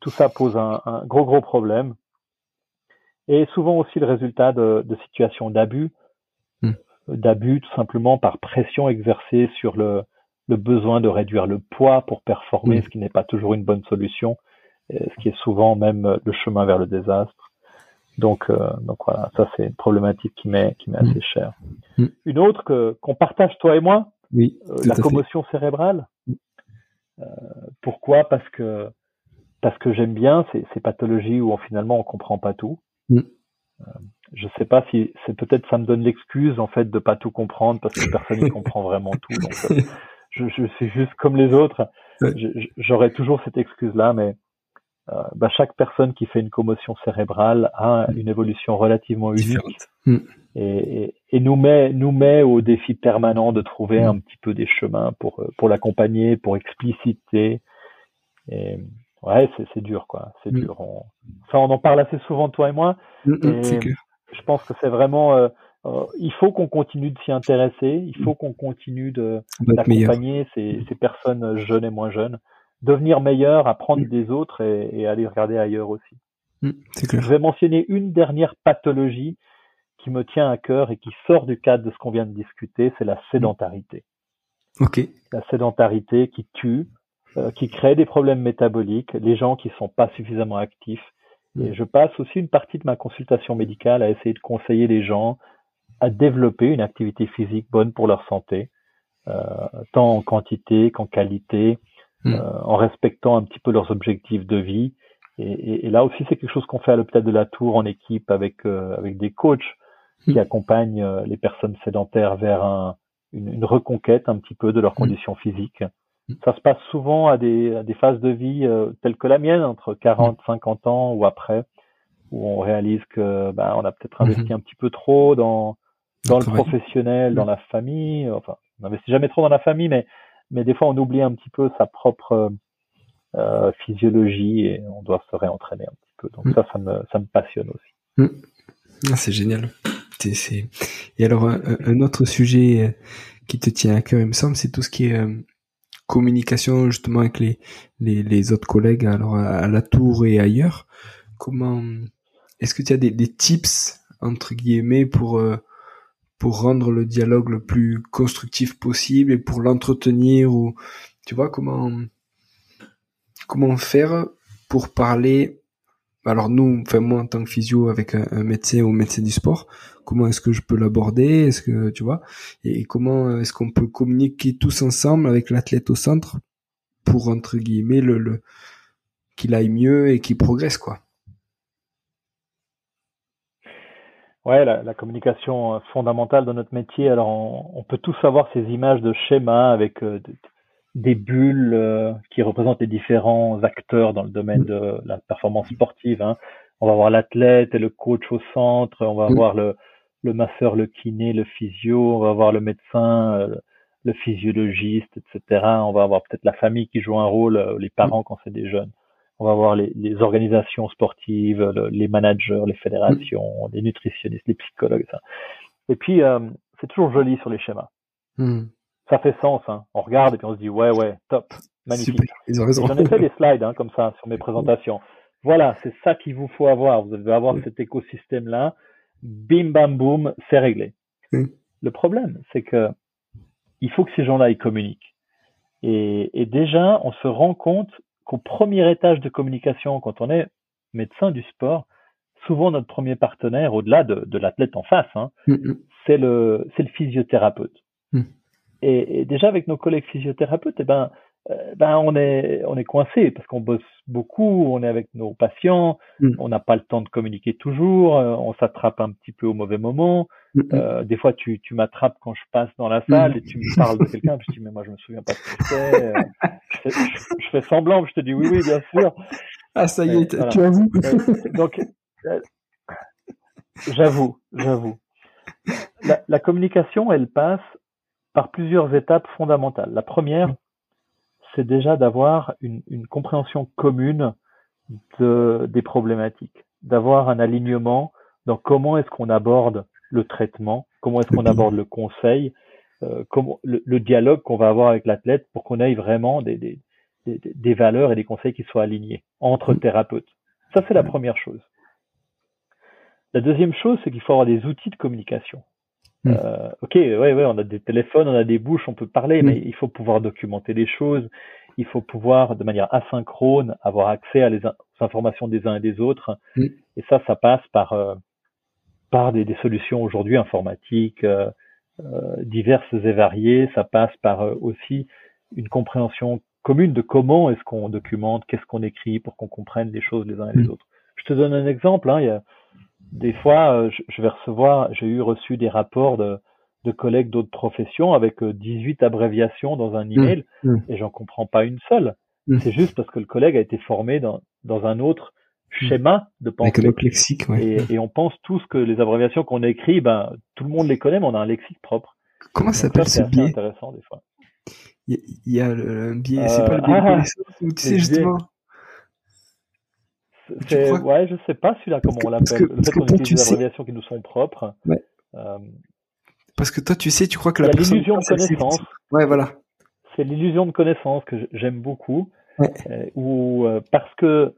Tout ça pose un, gros gros problème. Et souvent aussi le résultat de, situations d'abus, mm. d'abus tout simplement par pression exercée sur le, besoin de réduire le poids pour performer, ce qui n'est pas toujours une bonne solution, ce qui est souvent même le chemin vers le désastre. Donc, euh, donc voilà, ça c'est une problématique qui m'est qui m'est assez chère. Mm. Une autre que qu'on partage toi et moi,
oui,
euh, la commotion cérébrale. Mm. Pourquoi? Parce que parce que j'aime bien ces, ces pathologies où on, finalement on comprend pas tout. Euh, je sais pas si c'est peut-être ça me donne l'excuse en fait de pas tout comprendre parce que personne ne comprend vraiment tout. Donc euh, [LAUGHS] je, je suis juste comme les autres. J'aurais toujours cette excuse là, mais euh, bah, chaque personne qui fait une commotion cérébrale a une évolution relativement unique mm. Et, et, nous met nous met au défi permanent de trouver mm. un petit peu des chemins pour pour l'accompagner, pour expliciter. Et ouais, c'est dur quoi, c'est mm. dur. On, ça, on en parle assez souvent toi et moi. Et je pense que c'est vraiment euh, euh, il faut qu'on continue de s'y intéresser, il faut qu'on continue de d'accompagner ces, ces personnes jeunes et moins jeunes devenir meilleur, apprendre mm. des autres et, aller regarder ailleurs aussi.
Mm,
je vais mentionner une dernière pathologie qui me tient à cœur et qui sort du cadre de ce qu'on vient de discuter, c'est la sédentarité.
Ok.
La sédentarité qui tue, euh, qui crée des problèmes métaboliques, les gens qui sont pas suffisamment actifs. Et mm. je passe aussi une partie de ma consultation médicale à essayer de conseiller les gens à développer une activité physique bonne pour leur santé, euh, tant en quantité qu'en qualité, Hmm. Euh, en respectant un petit peu leurs objectifs de vie. Et, et, là aussi, c'est quelque chose qu'on fait à l'hôpital de la Tour en équipe avec avec des coachs qui hmm. accompagnent euh, les personnes sédentaires vers un, une, une, reconquête un petit peu de leurs hmm. conditions physiques. Ça se passe souvent à des, à des phases de vie telles que la mienne, entre 40, 50 ans ou après, où on réalise que ben, on a peut-être investi un petit peu trop dans dans le professionnel, dans la famille. Enfin, on n'investit jamais trop dans la famille, mais mais des fois on oublie un petit peu sa propre euh, physiologie et on doit se réentraîner un petit peu. Donc mm. ça, ça me, ça me passionne aussi.
Mm. Ah, c'est génial. Et alors un, autre sujet euh, qui te tient à cœur, il me semble, c'est tout ce qui est euh, communication justement avec les, les, autres collègues, alors à, la tour et ailleurs. Comment est-ce que tu as des, des tips entre guillemets pour euh, pour rendre le dialogue le plus constructif possible et pour l'entretenir ou tu vois comment comment faire pour parler alors nous enfin moi en tant que physio avec un, médecin ou médecin du sport. Comment est-ce que je peux l'aborder? Est-ce que tu vois? Et comment est-ce qu'on peut communiquer tous ensemble avec l'athlète au centre pour entre guillemets le, qu'il aille mieux et qu'il progresse quoi?
Ouais, la, la, communication euh, fondamentale dans notre métier. Alors, on, peut tous avoir ces images de schémas avec euh, des bulles euh, qui représentent les différents acteurs dans le domaine de la performance sportive. Hein. On va avoir l'athlète et le coach au centre. On va avoir le, le masseur, le kiné, le physio. On va avoir le médecin, le physiologiste, etc. On va avoir peut-être la famille qui joue un rôle, les parents quand c'est des jeunes on va voir les, les organisations sportives, les managers, les fédérations, mm. les nutritionnistes, les psychologues. Ça. Et puis, euh, c'est toujours joli sur les schémas. Mm. Ça fait sens. Hein. On regarde et puis on se dit, ouais, ouais, top, magnifique. J'en ai fait des [LAUGHS] slides hein, comme ça sur mes présentations. Voilà, c'est ça qu'il vous faut avoir. Vous devez avoir cet écosystème-là. Bim, bam, boum, c'est réglé. Le problème, c'est que il faut que ces gens-là, ils communiquent. Et, et déjà, on se rend compte qu'au premier étage de communication, quand on est médecin du sport, souvent notre premier partenaire, au-delà de, l'athlète en face, hein, mm, mm. c'est le c'est le physiothérapeute. Mm. Et, déjà avec nos collègues physiothérapeutes, eh ben euh, ben on est on est coincé parce qu'on bosse beaucoup, on est avec nos patients, mm. on n'a pas le temps de communiquer toujours, euh, on s'attrape un petit peu au mauvais moment. Mm, mm. Euh, des fois, tu, tu m'attrapes quand je passe dans la salle et tu me parles de quelqu'un, je dis mais moi je me souviens pas de ce que c'est. Je, je, fais semblant, je te dis oui oui bien sûr.
Ah ça y est, tu avoues.
donc j'avoue, j'avoue. La, la communication, elle passe par plusieurs étapes fondamentales. La première, c'est déjà d'avoir une, une, compréhension commune de, des problématiques, d'avoir un alignement dans comment est-ce qu'on aborde le traitement, comment est-ce qu'on aborde le conseil, euh, comment, le, le dialogue qu'on va avoir avec l'athlète pour qu'on ait vraiment des, des, des, des, valeurs et des conseils qui soient alignés entre thérapeutes. Ça, c'est la première chose. La deuxième chose, c'est qu'il faut avoir des outils de communication. Hmm. Euh, ok, ouais, ouais, on a des téléphones, on a des bouches, on peut parler, hmm. mais il faut pouvoir documenter les choses. Il faut pouvoir, de manière asynchrone, avoir accès à les aux informations des uns et des autres. Hmm. Et ça, ça passe par euh, par des, des solutions aujourd'hui informatiques euh, diverses et variées. Ça passe par aussi une compréhension commune de comment est-ce qu'on documente, qu'est-ce qu'on écrit pour qu'on comprenne les choses les uns et les autres. Je te donne un exemple. Hein, il y a, des fois, euh, je vais recevoir, j'ai eu reçu des rapports de, de collègues d'autres professions avec 18 euh, abréviations dans un mmh, email mmh. et j'en comprends pas une seule. Mmh. C'est juste parce que le collègue a été formé dans, dans un autre schéma de pensée.
Avec lexique, ouais.
et, et, on pense tous que les abréviations qu'on écrit, ben, tout le monde les connaît, mais on a un lexique propre.
Comment ça s'appelle ce biais?
intéressant des fois.
Il y, a le, biais, c'est pas le biais euh, de [LAUGHS] tu sais justement?
Ouais, je sais pas celui-là comment on l'appelle. Le fait qu'on utilise des abréviations qui nous sont propres.
Ouais. Euh... Parce que toi, tu sais, tu crois que la personne.
l'illusion de connaissance.
Ouais, voilà.
C'est l'illusion de connaissance que j'aime beaucoup. Ouais. Euh, euh, parce que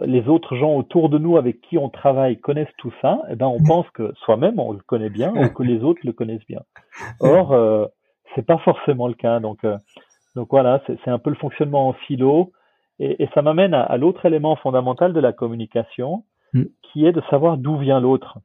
les autres gens autour de nous avec qui on travaille connaissent tout ça, eh ben on pense que soi-même on le connaît bien ou que [LAUGHS] les autres le connaissent bien. Or, euh, c'est pas forcément le cas. Donc, donc voilà, c'est un peu le fonctionnement en philo. Et, et ça m'amène à, à l'autre élément fondamental de la communication, mm. qui est de savoir d'où vient l'autre.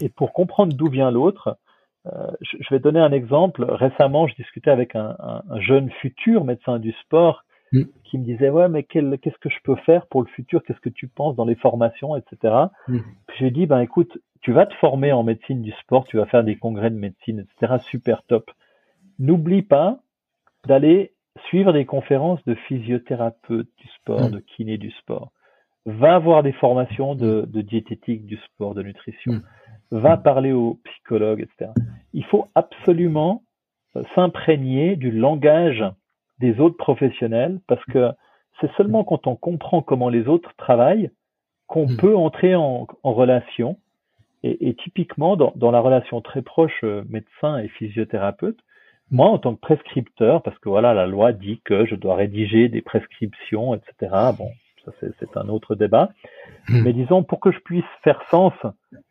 Et pour comprendre d'où vient l'autre, euh, je, je, vais donner un exemple. Récemment, je discutais avec un, un, un jeune futur médecin du sport mm. qui me disait ouais mais qu'est-ce que je peux faire pour le futur? Qu'est-ce que tu penses dans les formations, etc. Mm. Puis je lui ben écoute, tu vas te former en médecine du sport, tu vas faire des congrès de médecine, etc. Super top. N'oublie pas d'aller suivre des conférences de physiothérapeutes du sport, mm. de kiné du sport. Va voir des formations de, de diététique du sport, de nutrition. Mm. Va parler aux psychologues, etc. Il faut absolument euh, s'imprégner du langage des autres professionnels parce que c'est seulement quand on comprend comment les autres travaillent qu'on mm. peut entrer en, en relation. Et, et typiquement, dans, dans, la relation très proche euh, médecin et physiothérapeute, moi, en tant que prescripteur, parce que voilà, la loi dit que je dois rédiger des prescriptions, etc. Bon, ça c'est un autre débat. Hmm. Mais disons, pour que je puisse faire sens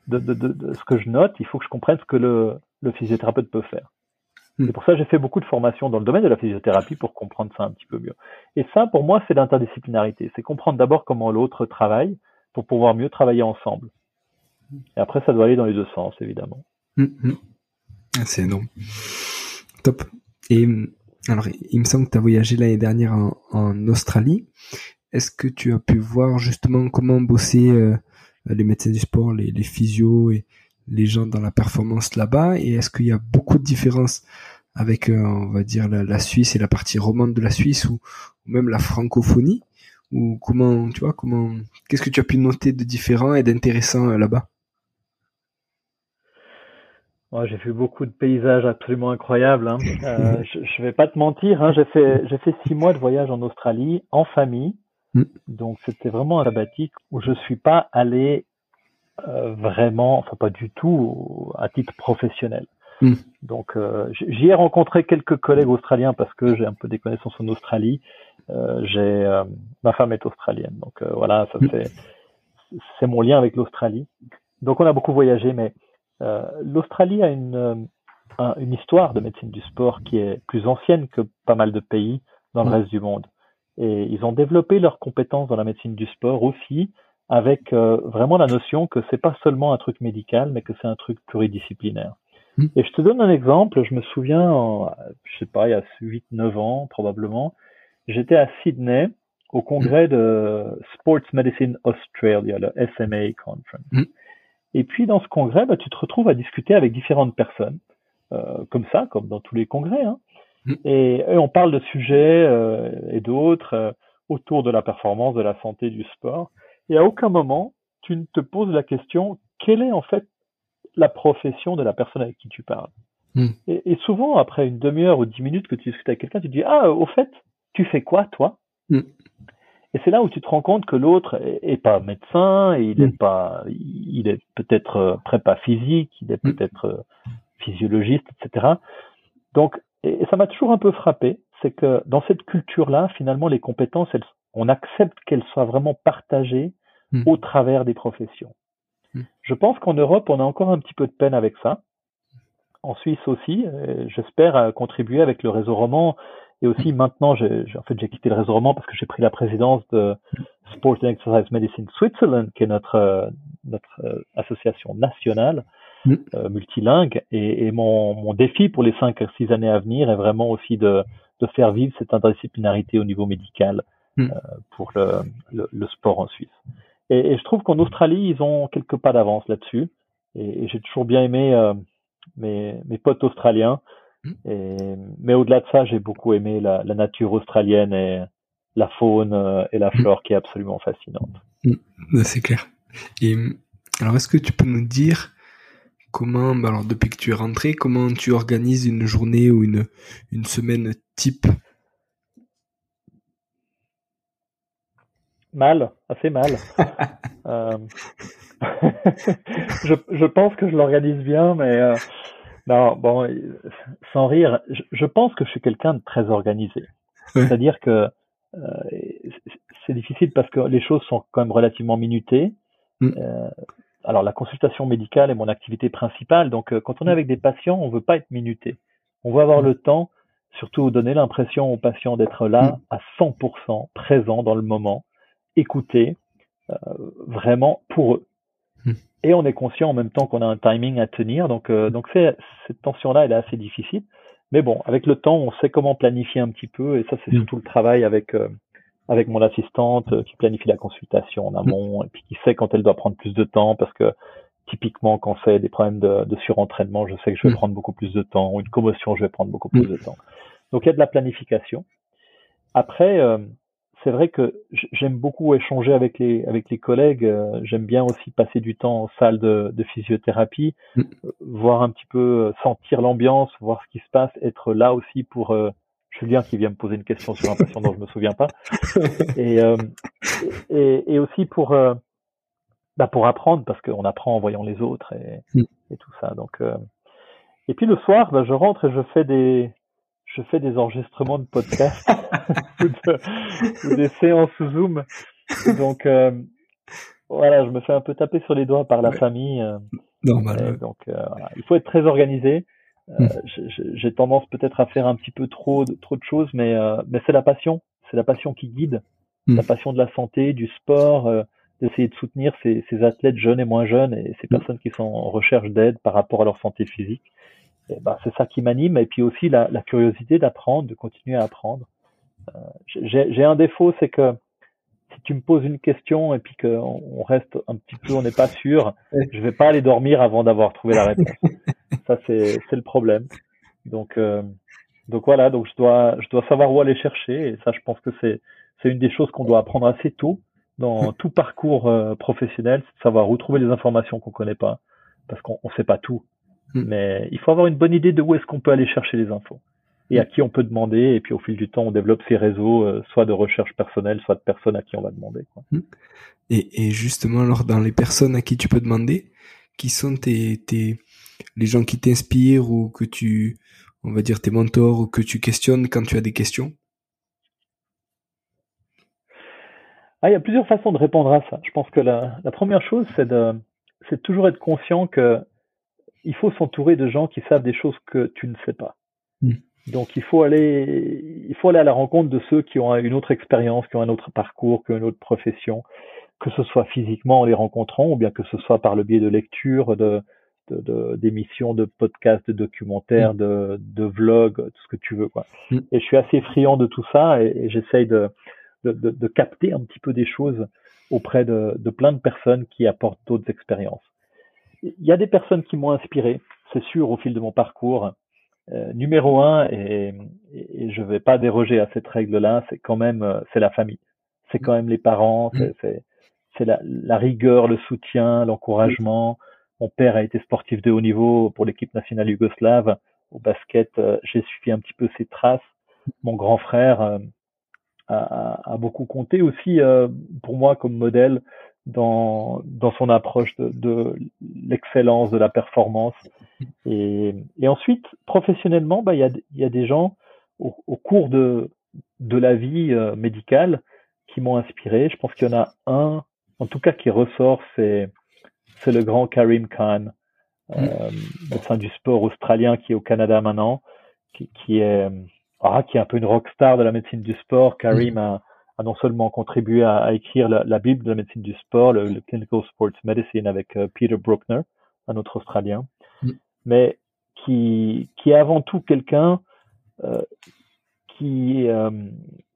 de, de, de, ce que je note, il faut que je comprenne ce que le, le physiothérapeute peut faire. Hmm. C'est pour ça que j'ai fait beaucoup de formations dans le domaine de la physiothérapie pour comprendre ça un petit peu mieux. Et ça, pour moi, c'est l'interdisciplinarité. C'est comprendre d'abord comment l'autre travaille pour pouvoir mieux travailler ensemble. Et après, ça doit aller dans les deux sens, évidemment.
Hmm, ah, c'est énorme. Top. Et alors, il me semble que tu as voyagé l'année dernière en, Australie. Est-ce que tu as pu voir justement comment bosser euh, les médecins du sport, les, physios et les gens dans la performance là-bas? Et est-ce qu'il y a beaucoup de différences avec, euh, on va dire, la, Suisse et la partie romande de la Suisse ou, ou même la francophonie? Ou comment, tu vois, comment, qu'est-ce que tu as pu noter de différent et d'intéressant euh, là-bas?
J'ai vu beaucoup de paysages absolument incroyables. Hein. [LAUGHS] Euh, je, je vais pas te mentir, hein, j'ai fait j'ai fait six mois de voyage en Australie en famille, mm. donc c'était vraiment un sabbatique où je suis pas allé euh, vraiment, enfin pas du tout à titre professionnel. Mm. Donc euh, j'y ai rencontré quelques collègues australiens parce que j'ai un peu des connaissances en Australie. Euh, j'ai euh, ma femme est australienne, donc euh, voilà, ça mm. c'est c'est mon lien avec l'Australie. Donc on a beaucoup voyagé, mais euh, L'Australie a une, euh, une histoire de médecine du sport qui est plus ancienne que pas mal de pays dans le reste du monde. Et ils ont développé leurs compétences dans la médecine du sport aussi avec euh, vraiment la notion que c'est pas seulement un truc médical, mais que c'est un truc pluridisciplinaire. Hmm. Et je te donne un exemple. Je me souviens, je sais pas, il y a 8-9 ans probablement, j'étais à Sydney au congrès de Sports Medicine Australia, le SMA Conference. Et puis dans ce congrès, bah, tu te retrouves à discuter avec différentes personnes, euh, comme ça, comme dans tous les congrès. Hein. Hmm. Et, on parle de sujets euh, et d'autres euh, autour de la performance, de la santé, du sport. Et à aucun moment, tu ne te poses la question, quelle est en fait la profession de la personne avec qui tu parles? Hmm. et, souvent, après une demi-heure ou dix minutes que tu discutes avec quelqu'un, tu te dis, ah, au fait, tu fais quoi, toi? Et c'est là où tu te rends compte que l'autre est, pas médecin, et il est mm. pas, il est peut-être euh, prépa physique, il est mm. peut-être euh, physiologiste, etc. Donc, et, ça m'a toujours un peu frappé, c'est que dans cette culture-là, finalement, les compétences, elles, on accepte qu'elles soient vraiment partagées mm. au travers des professions. Je pense qu'en Europe, on a encore un petit peu de peine avec ça. En Suisse aussi, j'espère contribuer avec le réseau roman et aussi maintenant, j'ai, en fait, j'ai quitté le réseau roman parce que j'ai pris la présidence de Sport and Exercise Medicine Switzerland, qui est notre euh, notre euh, association nationale mm. euh, multilingue. Et, et mon, mon, défi pour les cinq à six années à venir est vraiment aussi de, de faire vivre cette interdisciplinarité au niveau médical mm. pour le, le, sport en Suisse. Et, et je trouve qu'en Australie, ils ont quelques pas d'avance là-dessus. Et, j'ai toujours bien aimé mes, mes potes australiens. Hmm. Et, mais au-delà de ça, j'ai beaucoup aimé la, la, nature australienne et la faune euh, et la hmm. flore qui est absolument fascinante.
Hmm. C'est clair. Et alors, est-ce que tu peux nous dire comment, bah, alors depuis que tu es rentré, comment tu organises une journée ou une, une semaine type?
Mal, assez mal. [LAUGHS] euh... [LAUGHS] je, je, pense que je l'organise bien, mais euh, non, bon, sans rire, je, pense que je suis quelqu'un de très organisé. [LAUGHS] C'est-à-dire que euh, c'est difficile parce que les choses sont quand même relativement minutées. Mm. Euh, alors la consultation médicale est mon activité principale, donc euh, quand on est avec des patients, on veut pas être minuté. On veut avoir mm. le temps, surtout donner l'impression aux patients d'être là mm. à 100% présent dans le moment, écouter, vraiment pour eux et on est conscient en même temps qu'on a un timing à tenir. Donc, euh, donc cette tension-là, elle est assez difficile. Mais bon, avec le temps, on sait comment planifier un petit peu, et ça, c'est mm. surtout le travail avec euh, avec mon assistante euh, qui planifie la consultation en amont, et puis qui sait quand elle doit prendre plus de temps, parce que typiquement, quand c'est des problèmes de, de, surentraînement, je sais que je vais prendre beaucoup plus de temps, ou une commotion, je vais prendre beaucoup plus de temps. Donc, il y a de la planification. Après, c'est vrai que j'aime beaucoup échanger avec les avec les collègues. Euh, j'aime bien aussi passer du temps en salle de, de physiothérapie, mm. euh, voir un petit peu, euh, sentir l'ambiance, voir ce qui se passe, être là aussi pour Julien qui vient me poser une question sur un patient dont je me souviens pas, [LAUGHS] et et, et, aussi pour bah pour apprendre parce qu'on apprend en voyant les autres et, mm. et tout ça. Donc et puis le soir, bah, je rentre et je fais des je fais des enregistrements de podcasts [LAUGHS] ou, des séances Zoom. Donc euh, voilà, je me fais un peu taper sur les doigts par la famille. Euh,
Normal.
Donc euh, il faut être très organisé. Hmm. J'ai tendance peut-être à faire un petit peu trop de, trop de choses, mais mais c'est la passion, c'est la passion qui guide, hmm. la passion de la santé, du sport, d'essayer de soutenir ces, ces, athlètes jeunes et moins jeunes et ces hmm. personnes qui sont en recherche d'aide par rapport à leur santé physique. Ben, c'est ça qui m'anime. Et puis aussi la, la curiosité d'apprendre, de continuer à apprendre. Euh, j'ai un défaut, c'est que si tu me poses une question et puis qu'on on reste un petit peu, on n'est pas sûr, [LAUGHS] je vais pas aller dormir avant d'avoir trouvé la réponse. ça c'est le problème. Donc euh, donc voilà, donc je dois je dois savoir où aller chercher et ça je pense que c'est c'est une des choses qu'on doit apprendre assez tôt dans tout parcours euh, professionnel, c'est de savoir où trouver les informations qu'on connaît pas parce qu'on ne sait pas tout. Hmm. Mais il faut avoir une bonne idée de où est-ce qu'on peut aller chercher les infos et à hmm. qui on peut demander. Et puis au fil du temps, on développe ces réseaux, euh, soit de recherche personnelle, soit de personnes à qui on va demander. Quoi. Hmm.
Et, et, justement, alors dans les personnes à qui tu peux demander, qui sont tes, tes les gens qui t'inspirent ou que tu, on va dire tes mentors ou que tu questionnes quand tu as des questions?
Ah, il y a plusieurs façons de répondre à ça. Je pense que la, la première chose, c'est de, c'est toujours être conscient que il faut s'entourer de gens qui savent des choses que tu ne sais pas. Hmm. Donc il faut aller, il faut aller à la rencontre de ceux qui ont une autre expérience, qui ont un autre parcours, qui ont une autre profession, que ce soit physiquement en les rencontrant, ou bien que ce soit par le biais de lecture, de, d'émissions, de, podcasts, de documentaires, mm. de, de vlogs, tout ce que tu veux. Quoi. Mm. Et je suis assez friand de tout ça et, j'essaye de, de, de, capter un petit peu des choses auprès de plein de personnes qui apportent d'autres expériences. Il y a des personnes qui m'ont inspiré, c'est sûr, au fil de mon parcours. Euh, numéro un, et, et je vais pas déroger à cette règle-là, c'est quand même euh, c'est la famille, c'est quand même les parents, c'est c'est la, la, rigueur, le soutien, l'encouragement. Mon père a été sportif de haut niveau pour l'équipe nationale yougoslave. Au basket, euh, j'ai suivi un petit peu ses traces. Mon grand frère euh, a, a, beaucoup compté aussi euh, pour moi comme modèle dans, dans son approche de, de l'excellence, de la performance. Et, et ensuite, professionnellement, bah, il y, a, y a des gens au, au cours de, de la vie médicale qui m'ont inspiré. Je pense qu'il y en a un en tout cas qui ressort, c'est c'est le grand Karim Khan, euh, médecin du sport australien qui est au Canada maintenant, qui, qui est ah, qui est un peu une rockstar de la médecine du sport. Karim a, a, non seulement contribué à, à écrire la, la, Bible de la médecine du sport, le, Clinical Sports Medicine avec euh, Peter Bruckner, un autre Australien, mais qui, qui est avant tout quelqu'un euh, qui, euh,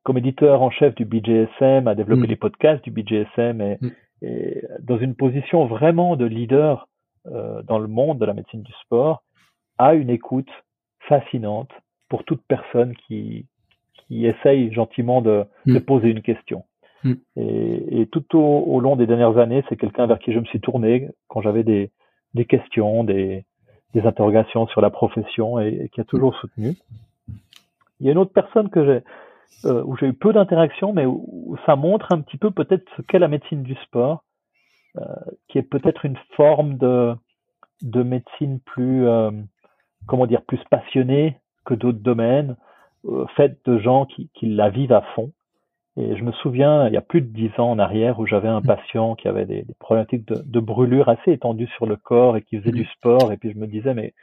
comme éditeur en chef du BJSM, a développé mm. les podcasts du BJSM et, mm. et, dans une position vraiment de leader dans le monde de la médecine du sport, a une écoute fascinante pour toute personne qui, qui essaye gentiment de, mm. de poser une question. Et, et, tout au, au, long des dernières années, c'est quelqu'un vers qui je me suis tourné quand j'avais des, des questions, des, des interrogations sur la profession et, et qui a toujours soutenu. Il y a une autre personne que j'ai euh, où j'ai eu peu d'interactions, mais où, ça montre un petit peu peut-être ce qu'est la médecine du sport, euh, qui est peut-être une forme de, de médecine plus, euh, comment dire, plus passionnée que d'autres domaines, faite de gens qui, qui la vivent à fond. Et je me souviens, il y a plus de dix ans en arrière, où j'avais un mmh. patient qui avait des, des problématiques de, de, brûlure assez étendues sur le corps et qui faisait du sport. Et puis je me disais, mais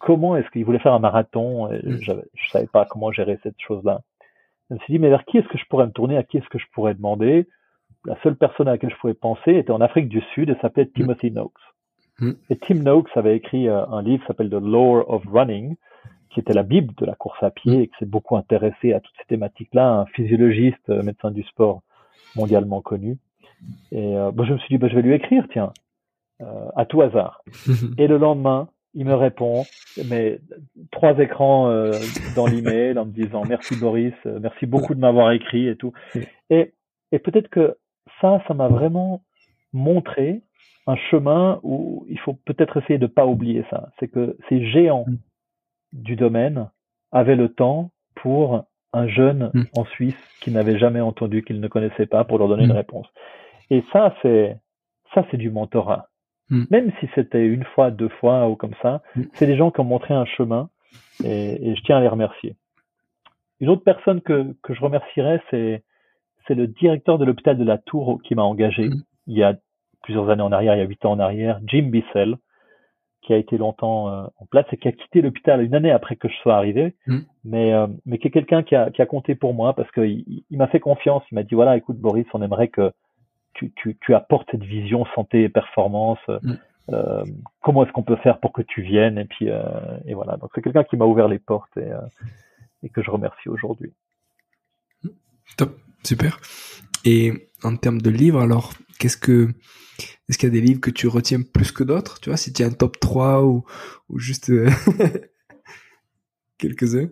comment est-ce qu'il voulait faire un marathon? Et mmh. Je ne savais pas comment gérer cette chose-là. Je me suis dit, mais vers qui est-ce que je pourrais me tourner, à qui est-ce que je pourrais demander? La seule personne à laquelle je pouvais penser était en Afrique du Sud et s'appelait mm. Timothy Noakes. Mm. Et Tim Noakes avait écrit euh, un livre qui s'appelle The Lore of Running, qui était la Bible de la course à pied mm. et qui s'est beaucoup intéressé à toutes ces thématiques-là, un physiologiste, euh, médecin du sport mondialement connu. Et euh, je me suis dit, bah, je vais lui écrire, tiens, à tout hasard. [LAUGHS] et le lendemain, il me répond, mais trois écrans euh, dans l'email en me disant merci Boris, euh, merci beaucoup de m'avoir écrit et tout. Et, et peut-être que ça, ça m'a vraiment montré un chemin où il faut peut-être essayer de pas oublier ça. C'est que ces géants mm. Du domaine avaient le temps pour un jeune mm. en Suisse qui n'avait jamais entendu, qu'il ne connaissait pas, pour leur donner une mm. réponse. Et ça, c'est ça, c'est du mentorat. Mm. Même si c'était une fois, deux fois ou comme ça, c'est des gens qui ont montré un chemin et, et, je tiens à les remercier. Une autre personne que, que je remercierais, c'est, c'est le directeur de l'hôpital de la Tour qui m'a engagé il y a plusieurs années en arrière, il y a huit ans en arrière, Jim Bissell, qui a été longtemps euh, en place et qui a quitté l'hôpital une année après que je sois arrivé, mais, euh, mais qui est quelqu'un qui a, qui a compté pour moi parce qu'il il, m'a fait confiance, il m'a dit voilà, écoute Boris, on aimerait que tu, tu, tu, apportes cette vision santé et performance. Mm. Euh, comment est-ce qu'on peut faire pour que tu viennes? Et puis et voilà donc c'est quelqu'un qui m'a ouvert les portes et, et que je remercie aujourd'hui.
Top, super. Et en termes de livres, alors qu'est-ce que est-ce qu'il y a des livres que tu retiens plus que d'autres? Tu vois, si tu as un top 3 ou, ou juste euh, [LAUGHS] quelques-uns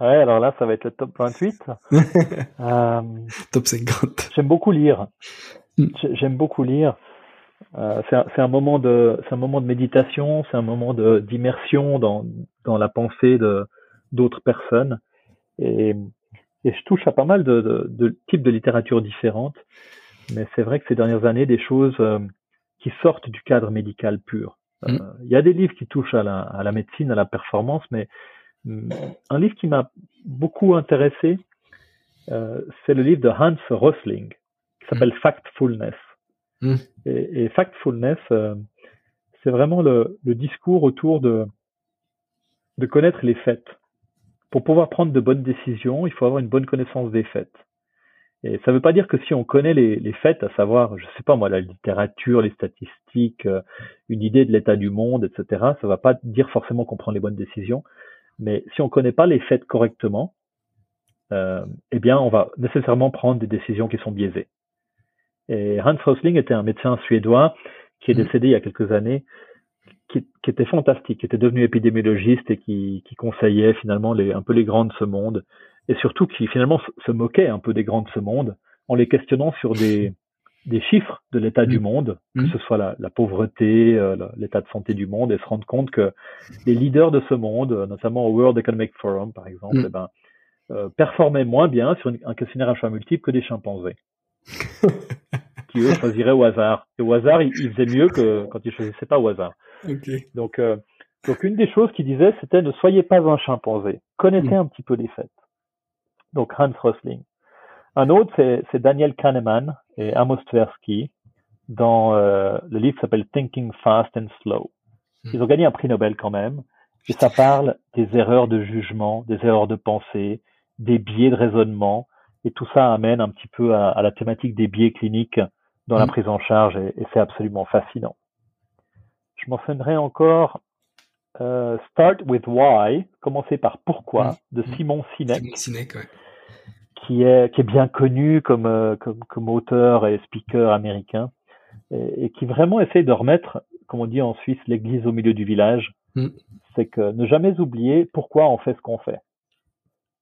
Ouais, alors là, ça va être le top 28. [LAUGHS]
euh, top 50.
J'aime beaucoup lire. Hmm. J'aime beaucoup lire. Euh, c'est un, un, moment de, c'est un moment de méditation, c'est un moment d'immersion dans dans la pensée de d'autres personnes. Et, et je touche à pas mal de, de, de types de littérature différentes. Mais c'est vrai que ces dernières années, des choses euh, qui sortent du cadre médical pur. Euh, il y a des livres qui touchent à la, à la médecine, à la performance, mais un livre qui m'a beaucoup intéressé, euh, c'est le livre de Hans Rosling, qui s'appelle mm. Factfulness. Mm. Et, et, Factfulness, euh, c'est vraiment le, le, discours autour de, de connaître les faits. Pour pouvoir prendre de bonnes décisions, il faut avoir une bonne connaissance des faits. Et ça ne veut pas dire que si on connaît les, les, faits, à savoir, je sais pas moi, la littérature, les statistiques, euh, une idée de l'état du monde, etc., ça ne va pas dire forcément qu'on prend les bonnes décisions. Mais si on ne connaît pas les faits correctement, euh, eh bien, on va nécessairement prendre des décisions qui sont biaisées. Et Hans Rosling était un médecin suédois qui est mmh. décédé il y a quelques années, qui, qui était fantastique, qui était devenu épidémiologiste et qui, qui conseillait finalement les, un peu les grands de ce monde et surtout qui finalement se moquait un peu des grands de ce monde en les questionnant sur des, des chiffres de l'état du mm. monde, que mm. ce soit la, la pauvreté, euh, l'état de santé du monde, et se rendre compte que les leaders de ce monde, notamment au World Economic Forum par exemple, mm. eh ben, euh, performaient moins bien sur un questionnaire à choix multiple que des chimpanzés. [LAUGHS] qui eux choisiraient au hasard. Et au hasard, ils, faisaient mieux que quand ils choisissaient pas au hasard. Donc, euh, donc une des choses qu'ils disaient, c'était ne soyez pas un chimpanzé, connaissez un petit peu les faits donc Hans Rosling. Un autre, c'est Daniel Kahneman et Amos Tversky dans euh, le livre s'appelle Thinking Fast and Slow. Hmm. Ils ont gagné un prix Nobel quand même, et ça parle des erreurs de jugement, des erreurs de pensée, des biais de raisonnement, et tout ça amène un petit peu à, la thématique des biais cliniques dans la hmm. prise en charge, et, c'est absolument fascinant. Je mentionnerai encore euh, Start with Why, commencer par pourquoi, hmm. de Simon Sinek. Simon Sinek ouais qui est, qui est bien connu comme, euh, comme, comme auteur et speaker américain, et, qui vraiment essaie de remettre, comme on dit en Suisse, l'église au milieu du village. Mm. C'est que ne jamais oublier pourquoi on fait ce qu'on fait.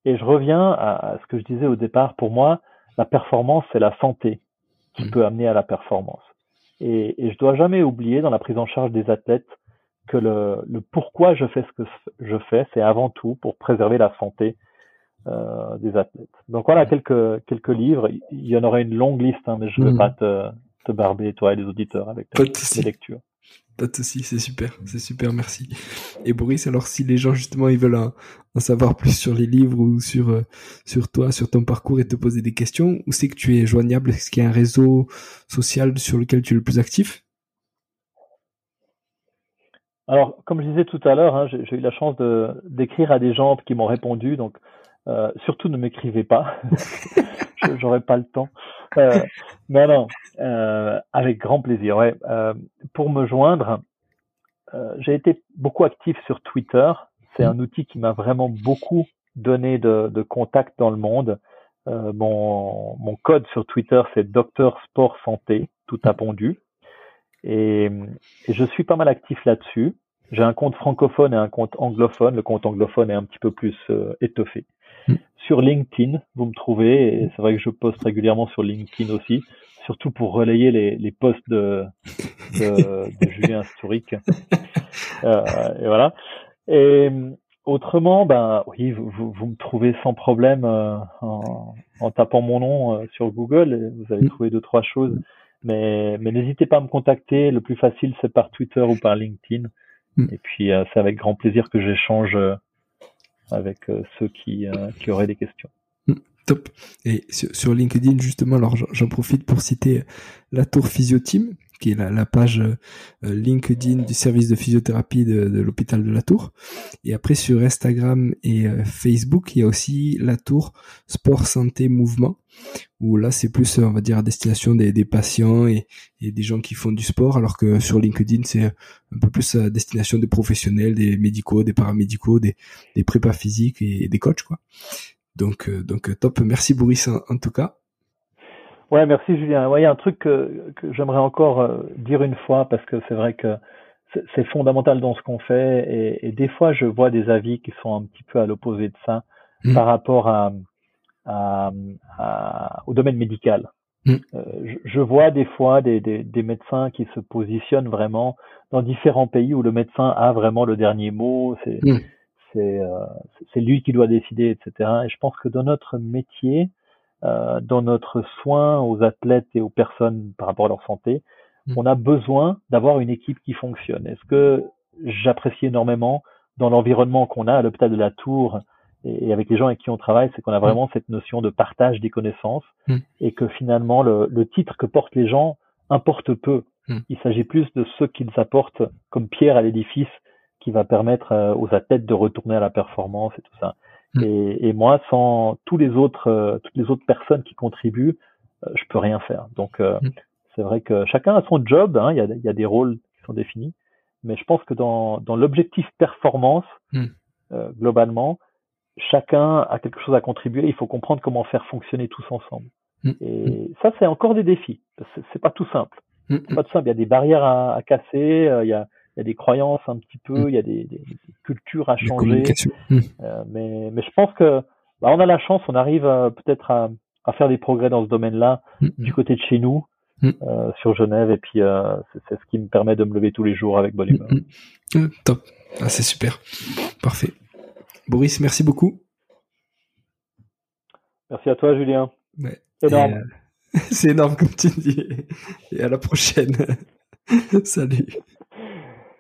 Et je reviens à, ce que je disais au départ. Pour moi, la performance, c'est la santé qui mm. peut amener à la performance. Et, et je dois jamais oublier dans la prise en charge des athlètes que le, le pourquoi je fais ce que je fais, c'est avant tout pour préserver la santé euh, des athlètes. Donc voilà quelques quelques livres. Il y en aurait une longue liste, hein, mais je ne vais hmm. pas te, te barber toi et les auditeurs avec les lectures.
Pas de souci, c'est super, c'est super, merci. Et Boris, alors si les gens justement ils veulent en, savoir plus sur les livres ou sur euh, sur toi, sur ton parcours et te poser des questions, où c'est que tu es joignable? Est-ce qu'il y a un réseau social sur lequel tu es le plus actif?
Alors, comme je disais tout à l'heure, hein, j'ai eu la chance d'écrire à des gens qui m'ont répondu. Donc, euh, surtout ne m'écrivez pas, [LAUGHS] j'aurais pas le temps. Euh, non, non, euh, avec grand plaisir. Ouais. Euh, pour me joindre, euh, j'ai été beaucoup actif sur Twitter. C'est un outil qui m'a vraiment beaucoup donné de, de contacts dans le monde. mon, mon code sur Twitter, c'est Docteur Sport Santé, tout a pondu. Et, et je suis pas mal actif là-dessus. J'ai un compte francophone et un compte anglophone. Le compte anglophone est un petit peu plus étoffé. Mm. Sur LinkedIn, vous me trouvez, et c'est vrai que je poste régulièrement sur LinkedIn aussi, surtout pour relayer les, les posts de, de, [LAUGHS] de Julien Historique. Euh, et voilà. Et autrement, ben oui, vous, vous me trouvez sans problème euh, en, en, tapant mon nom euh, sur Google, et vous allez mm. trouver deux trois choses. Mais, mais n'hésitez pas à me contacter. Le plus facile, c'est par Twitter ou par LinkedIn. Mm. Et puis, euh, c'est avec grand plaisir que j'échange avec euh, ceux qui, euh, qui auraient des questions.
Mm, top. Et sur, LinkedIn, justement, alors j'en profite pour citer la Tour Physioteam, qui est la, page euh, LinkedIn du service de physiothérapie de, l'hôpital de la Tour. Et après sur Instagram et Facebook, il y a aussi la Tour Sport Santé Mouvement, où là c'est plus on va dire à destination des, patients et, des gens qui font du sport, alors que sur LinkedIn c'est un peu plus à destination des professionnels, des médicaux, des paramédicaux, des, des prépas physiques et, des coachs quoi. Donc euh, donc top, merci Boris en, tout cas.
Ouais, merci Julien. il y a un truc que, j'aimerais encore euh, dire une fois parce que c'est vrai que c'est fondamental dans ce qu'on fait et, des fois je vois des avis qui sont un petit peu à l'opposé de ça mmh. par rapport à au domaine médical. Mm. Euh, je, vois des fois des, des, des, médecins qui se positionnent vraiment dans différents pays où le médecin a vraiment le dernier mot, c'est mm. euh, c'est lui qui doit décider, etc. Et je pense que dans notre métier, euh, dans notre soin aux athlètes et aux personnes par rapport à leur santé, mm. on a besoin d'avoir une équipe qui fonctionne. Est-ce que j'apprécie énormément dans l'environnement qu'on a à l'hôpital de la Tour et, avec les gens avec qui on travaille, c'est qu'on a vraiment mm. cette notion de partage des connaissances mm. et que finalement le, le, titre que portent les gens importe peu. Il s'agit plus de ce qu'ils apportent comme pierre à l'édifice qui va permettre euh, aux athlètes de retourner à la performance et tout ça. Mm. Et, moi, sans tous les autres, euh, toutes les autres personnes qui contribuent, euh, je peux rien faire. Donc, mm. c'est vrai que chacun a son job. Hein, il, y a, il, y a, des rôles qui sont définis, mais je pense que dans, dans l'objectif performance, globalement, chacun a quelque chose à contribuer. Il faut comprendre comment faire fonctionner tous ensemble. Et ça, c'est encore des défis. C'est pas tout simple. Pas tout simple. Il y a des barrières à, à casser. il y a y a des croyances un petit peu, mm. il y a des, des, cultures à changer. Mm. Euh, mais, mais je pense que bah, on a la chance, on arrive euh, peut-être à, à, faire des progrès dans ce domaine-là mm, du côté de chez nous, euh, sur Genève, et puis euh, c'est ce qui me permet de me lever tous les jours avec bonne humeur.
top, ah, c'est super, parfait. Boris, merci beaucoup.
Merci à toi, Julien.
Ouais. Énorme. [LAUGHS] c'est énorme comme tu dis. Et à la prochaine. [LAUGHS] Salut.